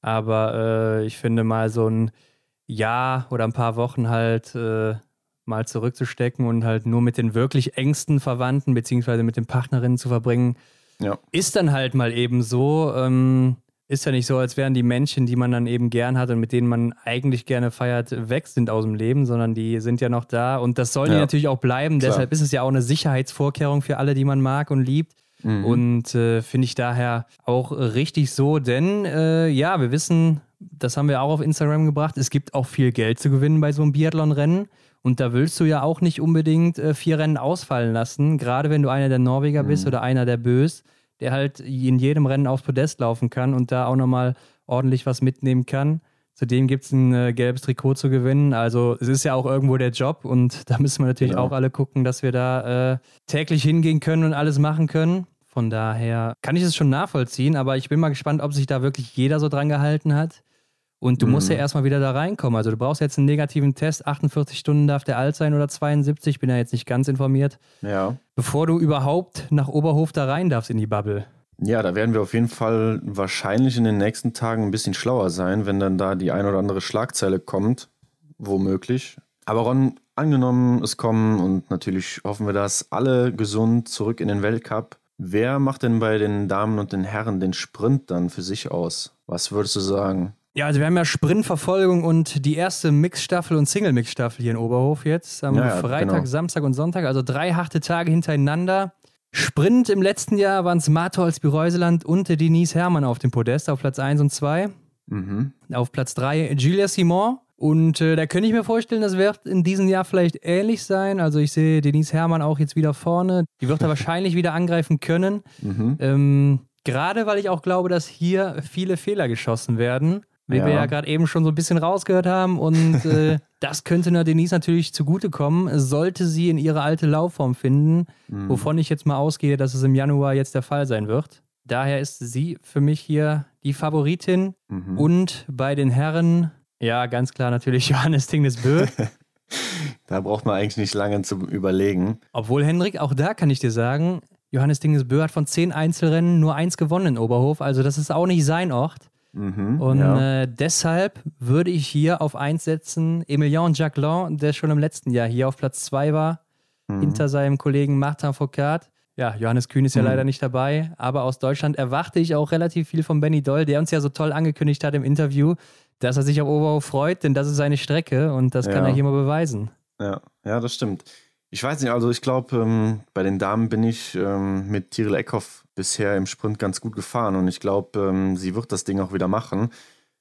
Aber äh, ich finde mal so ein Jahr oder ein paar Wochen halt äh, mal zurückzustecken und halt nur mit den wirklich engsten Verwandten beziehungsweise mit den Partnerinnen zu verbringen, ja. ist dann halt mal eben so. Ähm, ist ja nicht so, als wären die Menschen, die man dann eben gern hat und mit denen man eigentlich gerne feiert, weg sind aus dem Leben, sondern die sind ja noch da und das sollen ja. die natürlich auch bleiben. Klar. Deshalb ist es ja auch eine Sicherheitsvorkehrung für alle, die man mag und liebt. Mhm. Und äh, finde ich daher auch richtig so, denn äh, ja, wir wissen, das haben wir auch auf Instagram gebracht, es gibt auch viel Geld zu gewinnen bei so einem Biathlon-Rennen. Und da willst du ja auch nicht unbedingt äh, vier Rennen ausfallen lassen, gerade wenn du einer der Norweger mhm. bist oder einer der Bös der halt in jedem Rennen aufs Podest laufen kann und da auch nochmal ordentlich was mitnehmen kann. Zudem gibt es ein äh, gelbes Trikot zu gewinnen. Also es ist ja auch irgendwo der Job und da müssen wir natürlich genau. auch alle gucken, dass wir da äh, täglich hingehen können und alles machen können. Von daher kann ich es schon nachvollziehen, aber ich bin mal gespannt, ob sich da wirklich jeder so dran gehalten hat. Und du mhm. musst ja mhm. erstmal wieder da reinkommen. Also du brauchst jetzt einen negativen Test, 48 Stunden darf der alt sein oder 72, bin ja jetzt nicht ganz informiert. Ja. Bevor du überhaupt nach Oberhof da rein darfst in die Bubble. Ja, da werden wir auf jeden Fall wahrscheinlich in den nächsten Tagen ein bisschen schlauer sein, wenn dann da die ein oder andere Schlagzeile kommt. Womöglich. Aber Ron, angenommen, es kommen und natürlich hoffen wir das, alle gesund zurück in den Weltcup. Wer macht denn bei den Damen und den Herren den Sprint dann für sich aus? Was würdest du sagen? Ja, also wir haben ja Sprintverfolgung und die erste Mixstaffel und Single-Mix-Staffel hier in Oberhof jetzt. Am ja, Freitag, genau. Samstag und Sonntag, also drei harte Tage hintereinander. Sprint im letzten Jahr waren es Martholz Bireuseland und Denise Herrmann auf dem Podest auf Platz 1 und 2. Mhm. Auf Platz 3 Julia Simon. Und äh, da könnte ich mir vorstellen, das wird in diesem Jahr vielleicht ähnlich sein. Also ich sehe Denise Herrmann auch jetzt wieder vorne. Die wird da wahrscheinlich wieder angreifen können. Mhm. Ähm, Gerade weil ich auch glaube, dass hier viele Fehler geschossen werden wie ja. wir ja gerade eben schon so ein bisschen rausgehört haben. Und äh, das könnte einer Denise natürlich zugutekommen, sollte sie in ihre alte Laufform finden, mhm. wovon ich jetzt mal ausgehe, dass es im Januar jetzt der Fall sein wird. Daher ist sie für mich hier die Favoritin. Mhm. Und bei den Herren, ja, ganz klar natürlich Johannes Tingnesbö. da braucht man eigentlich nicht lange zu überlegen. Obwohl, Hendrik, auch da kann ich dir sagen, Johannes Dingesbö hat von zehn Einzelrennen nur eins gewonnen in Oberhof. Also das ist auch nicht sein Ort. Mhm, und ja. äh, deshalb würde ich hier auf 1 setzen Emilien Jacquelin, der schon im letzten Jahr hier auf Platz 2 war, mhm. hinter seinem Kollegen Martin Foucault. Ja, Johannes Kühn ist ja mhm. leider nicht dabei, aber aus Deutschland erwarte ich auch relativ viel von Benny Doll, der uns ja so toll angekündigt hat im Interview, dass er sich auf Oberhof freut, denn das ist seine Strecke und das ja. kann er hier mal beweisen. Ja, ja, das stimmt. Ich weiß nicht, also ich glaube, ähm, bei den Damen bin ich ähm, mit Tyrell Eckhoff bisher im Sprint ganz gut gefahren und ich glaube, ähm, sie wird das Ding auch wieder machen.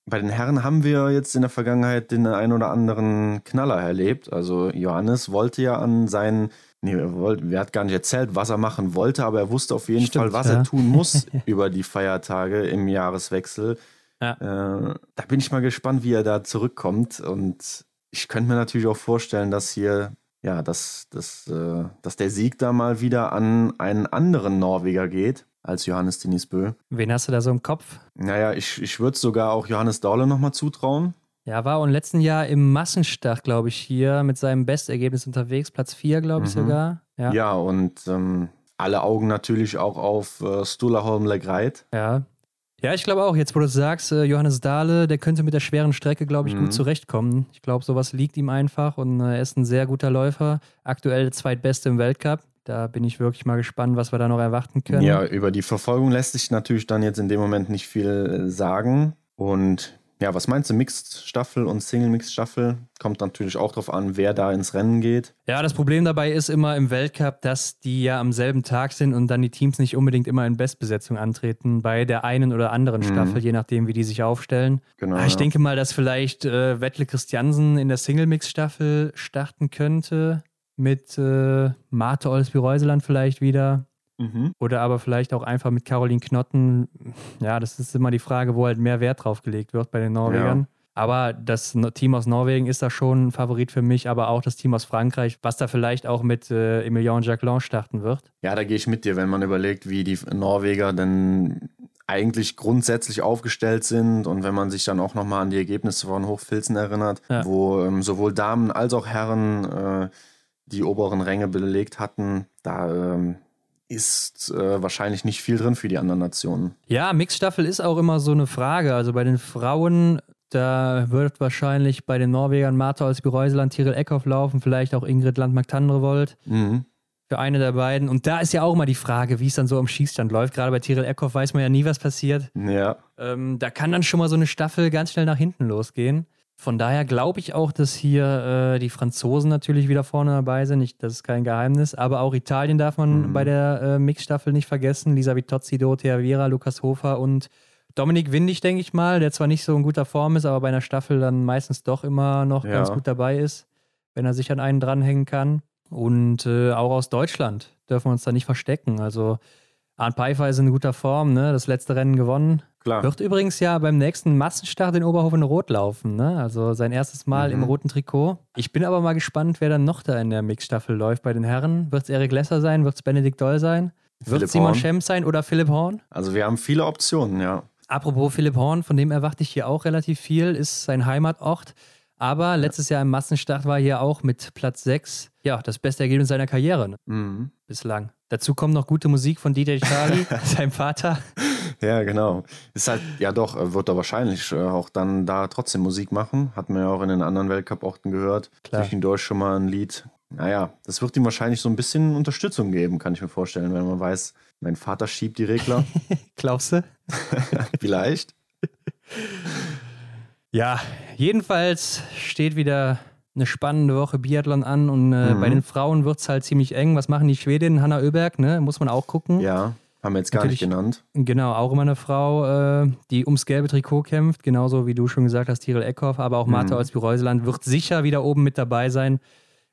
Bei den Herren haben wir jetzt in der Vergangenheit den ein oder anderen Knaller erlebt. Also Johannes wollte ja an seinen, nee, er, wollte, er hat gar nicht erzählt, was er machen wollte, aber er wusste auf jeden Stimmt, Fall, was ja. er tun muss über die Feiertage im Jahreswechsel. Ja. Äh, da bin ich mal gespannt, wie er da zurückkommt und ich könnte mir natürlich auch vorstellen, dass hier ja, dass, dass, äh, dass der Sieg da mal wieder an einen anderen Norweger geht als Johannes Denis Bö. Wen hast du da so im Kopf? Naja, ich, ich würde sogar auch Johannes Daule nochmal zutrauen. Ja, war im letzten Jahr im Massenstart, glaube ich, hier mit seinem Bestergebnis unterwegs, Platz 4, glaube ich mhm. sogar. Ja, ja und ähm, alle Augen natürlich auch auf äh, Stula Holm Legreit. Ja, ja, ich glaube auch, jetzt wo du sagst, äh, Johannes Dahle, der könnte mit der schweren Strecke, glaube ich, mhm. gut zurechtkommen. Ich glaube, sowas liegt ihm einfach und äh, er ist ein sehr guter Läufer. Aktuell der zweitbeste im Weltcup. Da bin ich wirklich mal gespannt, was wir da noch erwarten können. Ja, über die Verfolgung lässt sich natürlich dann jetzt in dem Moment nicht viel äh, sagen. Und ja, was meinst du, Mixed-Staffel und Single-Mixed-Staffel? Kommt natürlich auch darauf an, wer da ins Rennen geht. Ja, das Problem dabei ist immer im Weltcup, dass die ja am selben Tag sind und dann die Teams nicht unbedingt immer in Bestbesetzung antreten bei der einen oder anderen mhm. Staffel, je nachdem, wie die sich aufstellen. Genau. Ah, ich ja. denke mal, dass vielleicht äh, Wettle Christiansen in der Single-Mix-Staffel starten könnte mit äh, Marte Olsby-Reuseland vielleicht wieder. Mhm. Oder aber vielleicht auch einfach mit Caroline Knotten. Ja, das ist immer die Frage, wo halt mehr Wert drauf gelegt wird bei den Norwegern. Ja. Aber das Team aus Norwegen ist da schon ein Favorit für mich, aber auch das Team aus Frankreich, was da vielleicht auch mit äh, Emilien Jacquelin starten wird. Ja, da gehe ich mit dir, wenn man überlegt, wie die Norweger denn eigentlich grundsätzlich aufgestellt sind und wenn man sich dann auch nochmal an die Ergebnisse von Hochfilzen erinnert, ja. wo ähm, sowohl Damen als auch Herren äh, die oberen Ränge belegt hatten, da ähm, ist äh, wahrscheinlich nicht viel drin für die anderen Nationen. Ja, Mixstaffel ist auch immer so eine Frage. Also bei den Frauen, da wird wahrscheinlich bei den Norwegern Martha als Reuseland, Tiril Eckhoff laufen, vielleicht auch Ingrid Landmark-Tandrevold. Mhm. Für eine der beiden. Und da ist ja auch mal die Frage, wie es dann so am Schießstand läuft. Gerade bei Tiril Eckhoff weiß man ja nie, was passiert. Ja. Ähm, da kann dann schon mal so eine Staffel ganz schnell nach hinten losgehen. Von daher glaube ich auch, dass hier äh, die Franzosen natürlich wieder vorne dabei sind. Ich, das ist kein Geheimnis. Aber auch Italien darf man mhm. bei der äh, Mixstaffel nicht vergessen. Lisa Vitozzi, Dorothea Vera, Lukas Hofer und Dominik Windig, denke ich mal, der zwar nicht so in guter Form ist, aber bei einer Staffel dann meistens doch immer noch ja. ganz gut dabei ist, wenn er sich an einen dranhängen kann. Und äh, auch aus Deutschland dürfen wir uns da nicht verstecken. Also Arndt Pfeiffer ist in guter Form, ne? das letzte Rennen gewonnen. Klar. Wird übrigens ja beim nächsten Massenstart in Oberhofen rot laufen, ne? Also sein erstes Mal mhm. im roten Trikot. Ich bin aber mal gespannt, wer dann noch da in der Mixstaffel läuft bei den Herren. Wird es Erik Lesser sein? Wird es Benedikt Doll sein? Wird es Simon Schemm sein oder Philipp Horn? Also wir haben viele Optionen, ja. Apropos Philipp Horn, von dem erwarte ich hier auch relativ viel, ist sein Heimatort. Aber letztes Jahr im Massenstart war er hier auch mit Platz 6 ja, das beste Ergebnis seiner Karriere ne? mhm. bislang. Dazu kommt noch gute Musik von DJ Charlie, seinem Vater. Ja, genau. Ist halt, ja doch, wird er wahrscheinlich äh, auch dann da trotzdem Musik machen. Hat man ja auch in den anderen Weltcup-Orten gehört. Klar. Zwischendurch schon mal ein Lied. Naja, das wird ihm wahrscheinlich so ein bisschen Unterstützung geben, kann ich mir vorstellen, wenn man weiß, mein Vater schiebt die Regler. Glaubst du? Vielleicht. Ja, jedenfalls steht wieder eine spannende Woche Biathlon an und äh, mhm. bei den Frauen wird es halt ziemlich eng. Was machen die Schwedinnen? Hanna Oeberg, ne? Muss man auch gucken. Ja, haben wir jetzt gar Natürlich, nicht genannt. Genau, auch immer eine Frau, äh, die ums gelbe Trikot kämpft, genauso wie du schon gesagt hast, Tirol Eckhoff, aber auch Martha mhm. Olsby-Reuseland wird sicher wieder oben mit dabei sein.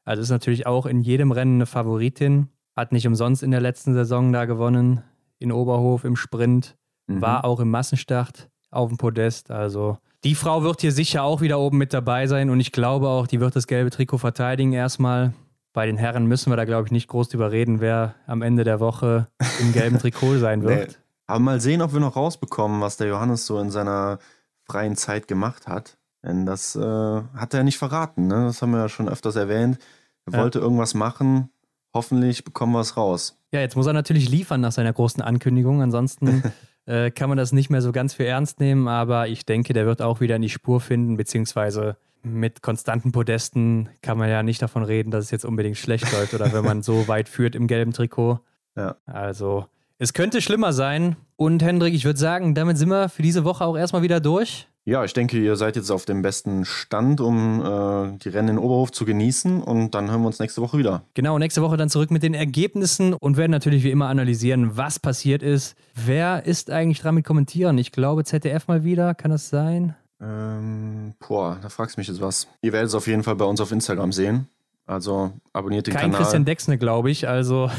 Also ist natürlich auch in jedem Rennen eine Favoritin. Hat nicht umsonst in der letzten Saison da gewonnen, in Oberhof im Sprint, mhm. war auch im Massenstart auf dem Podest. Also die Frau wird hier sicher auch wieder oben mit dabei sein und ich glaube auch, die wird das gelbe Trikot verteidigen erstmal. Bei den Herren müssen wir da, glaube ich, nicht groß drüber reden, wer am Ende der Woche im gelben Trikot sein wird. Nee. Aber mal sehen, ob wir noch rausbekommen, was der Johannes so in seiner freien Zeit gemacht hat. Denn das äh, hat er nicht verraten. Ne? Das haben wir ja schon öfters erwähnt. Er ja. wollte irgendwas machen. Hoffentlich bekommen wir es raus. Ja, jetzt muss er natürlich liefern nach seiner großen Ankündigung. Ansonsten äh, kann man das nicht mehr so ganz für ernst nehmen, aber ich denke, der wird auch wieder in die Spur finden, beziehungsweise mit konstanten Podesten kann man ja nicht davon reden, dass es jetzt unbedingt schlecht läuft oder wenn man so weit führt im gelben Trikot. Ja. Also, es könnte schlimmer sein. Und Hendrik, ich würde sagen, damit sind wir für diese Woche auch erstmal wieder durch. Ja, ich denke, ihr seid jetzt auf dem besten Stand, um äh, die Rennen in Oberhof zu genießen. Und dann hören wir uns nächste Woche wieder. Genau, nächste Woche dann zurück mit den Ergebnissen und werden natürlich wie immer analysieren, was passiert ist. Wer ist eigentlich dran mit kommentieren? Ich glaube ZDF mal wieder, kann das sein? Ähm, boah, da fragst du mich jetzt was. Ihr werdet es auf jeden Fall bei uns auf Instagram sehen. Also abonniert den Kein Kanal. Kein Christian Dexne, glaube ich. Also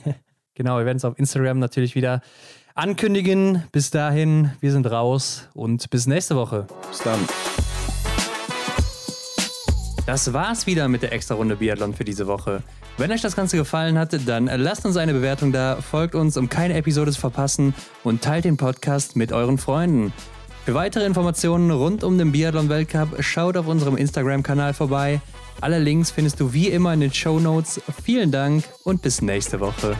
genau, wir werden es auf Instagram natürlich wieder ankündigen. Bis dahin, wir sind raus und bis nächste Woche. Bis dann. Das war's wieder mit der extra Runde Biathlon für diese Woche. Wenn euch das Ganze gefallen hat, dann lasst uns eine Bewertung da, folgt uns, um keine Episode zu verpassen und teilt den Podcast mit euren Freunden. Für weitere Informationen rund um den Biathlon-Weltcup schaut auf unserem Instagram-Kanal vorbei. Alle Links findest du wie immer in den Show Notes. Vielen Dank und bis nächste Woche.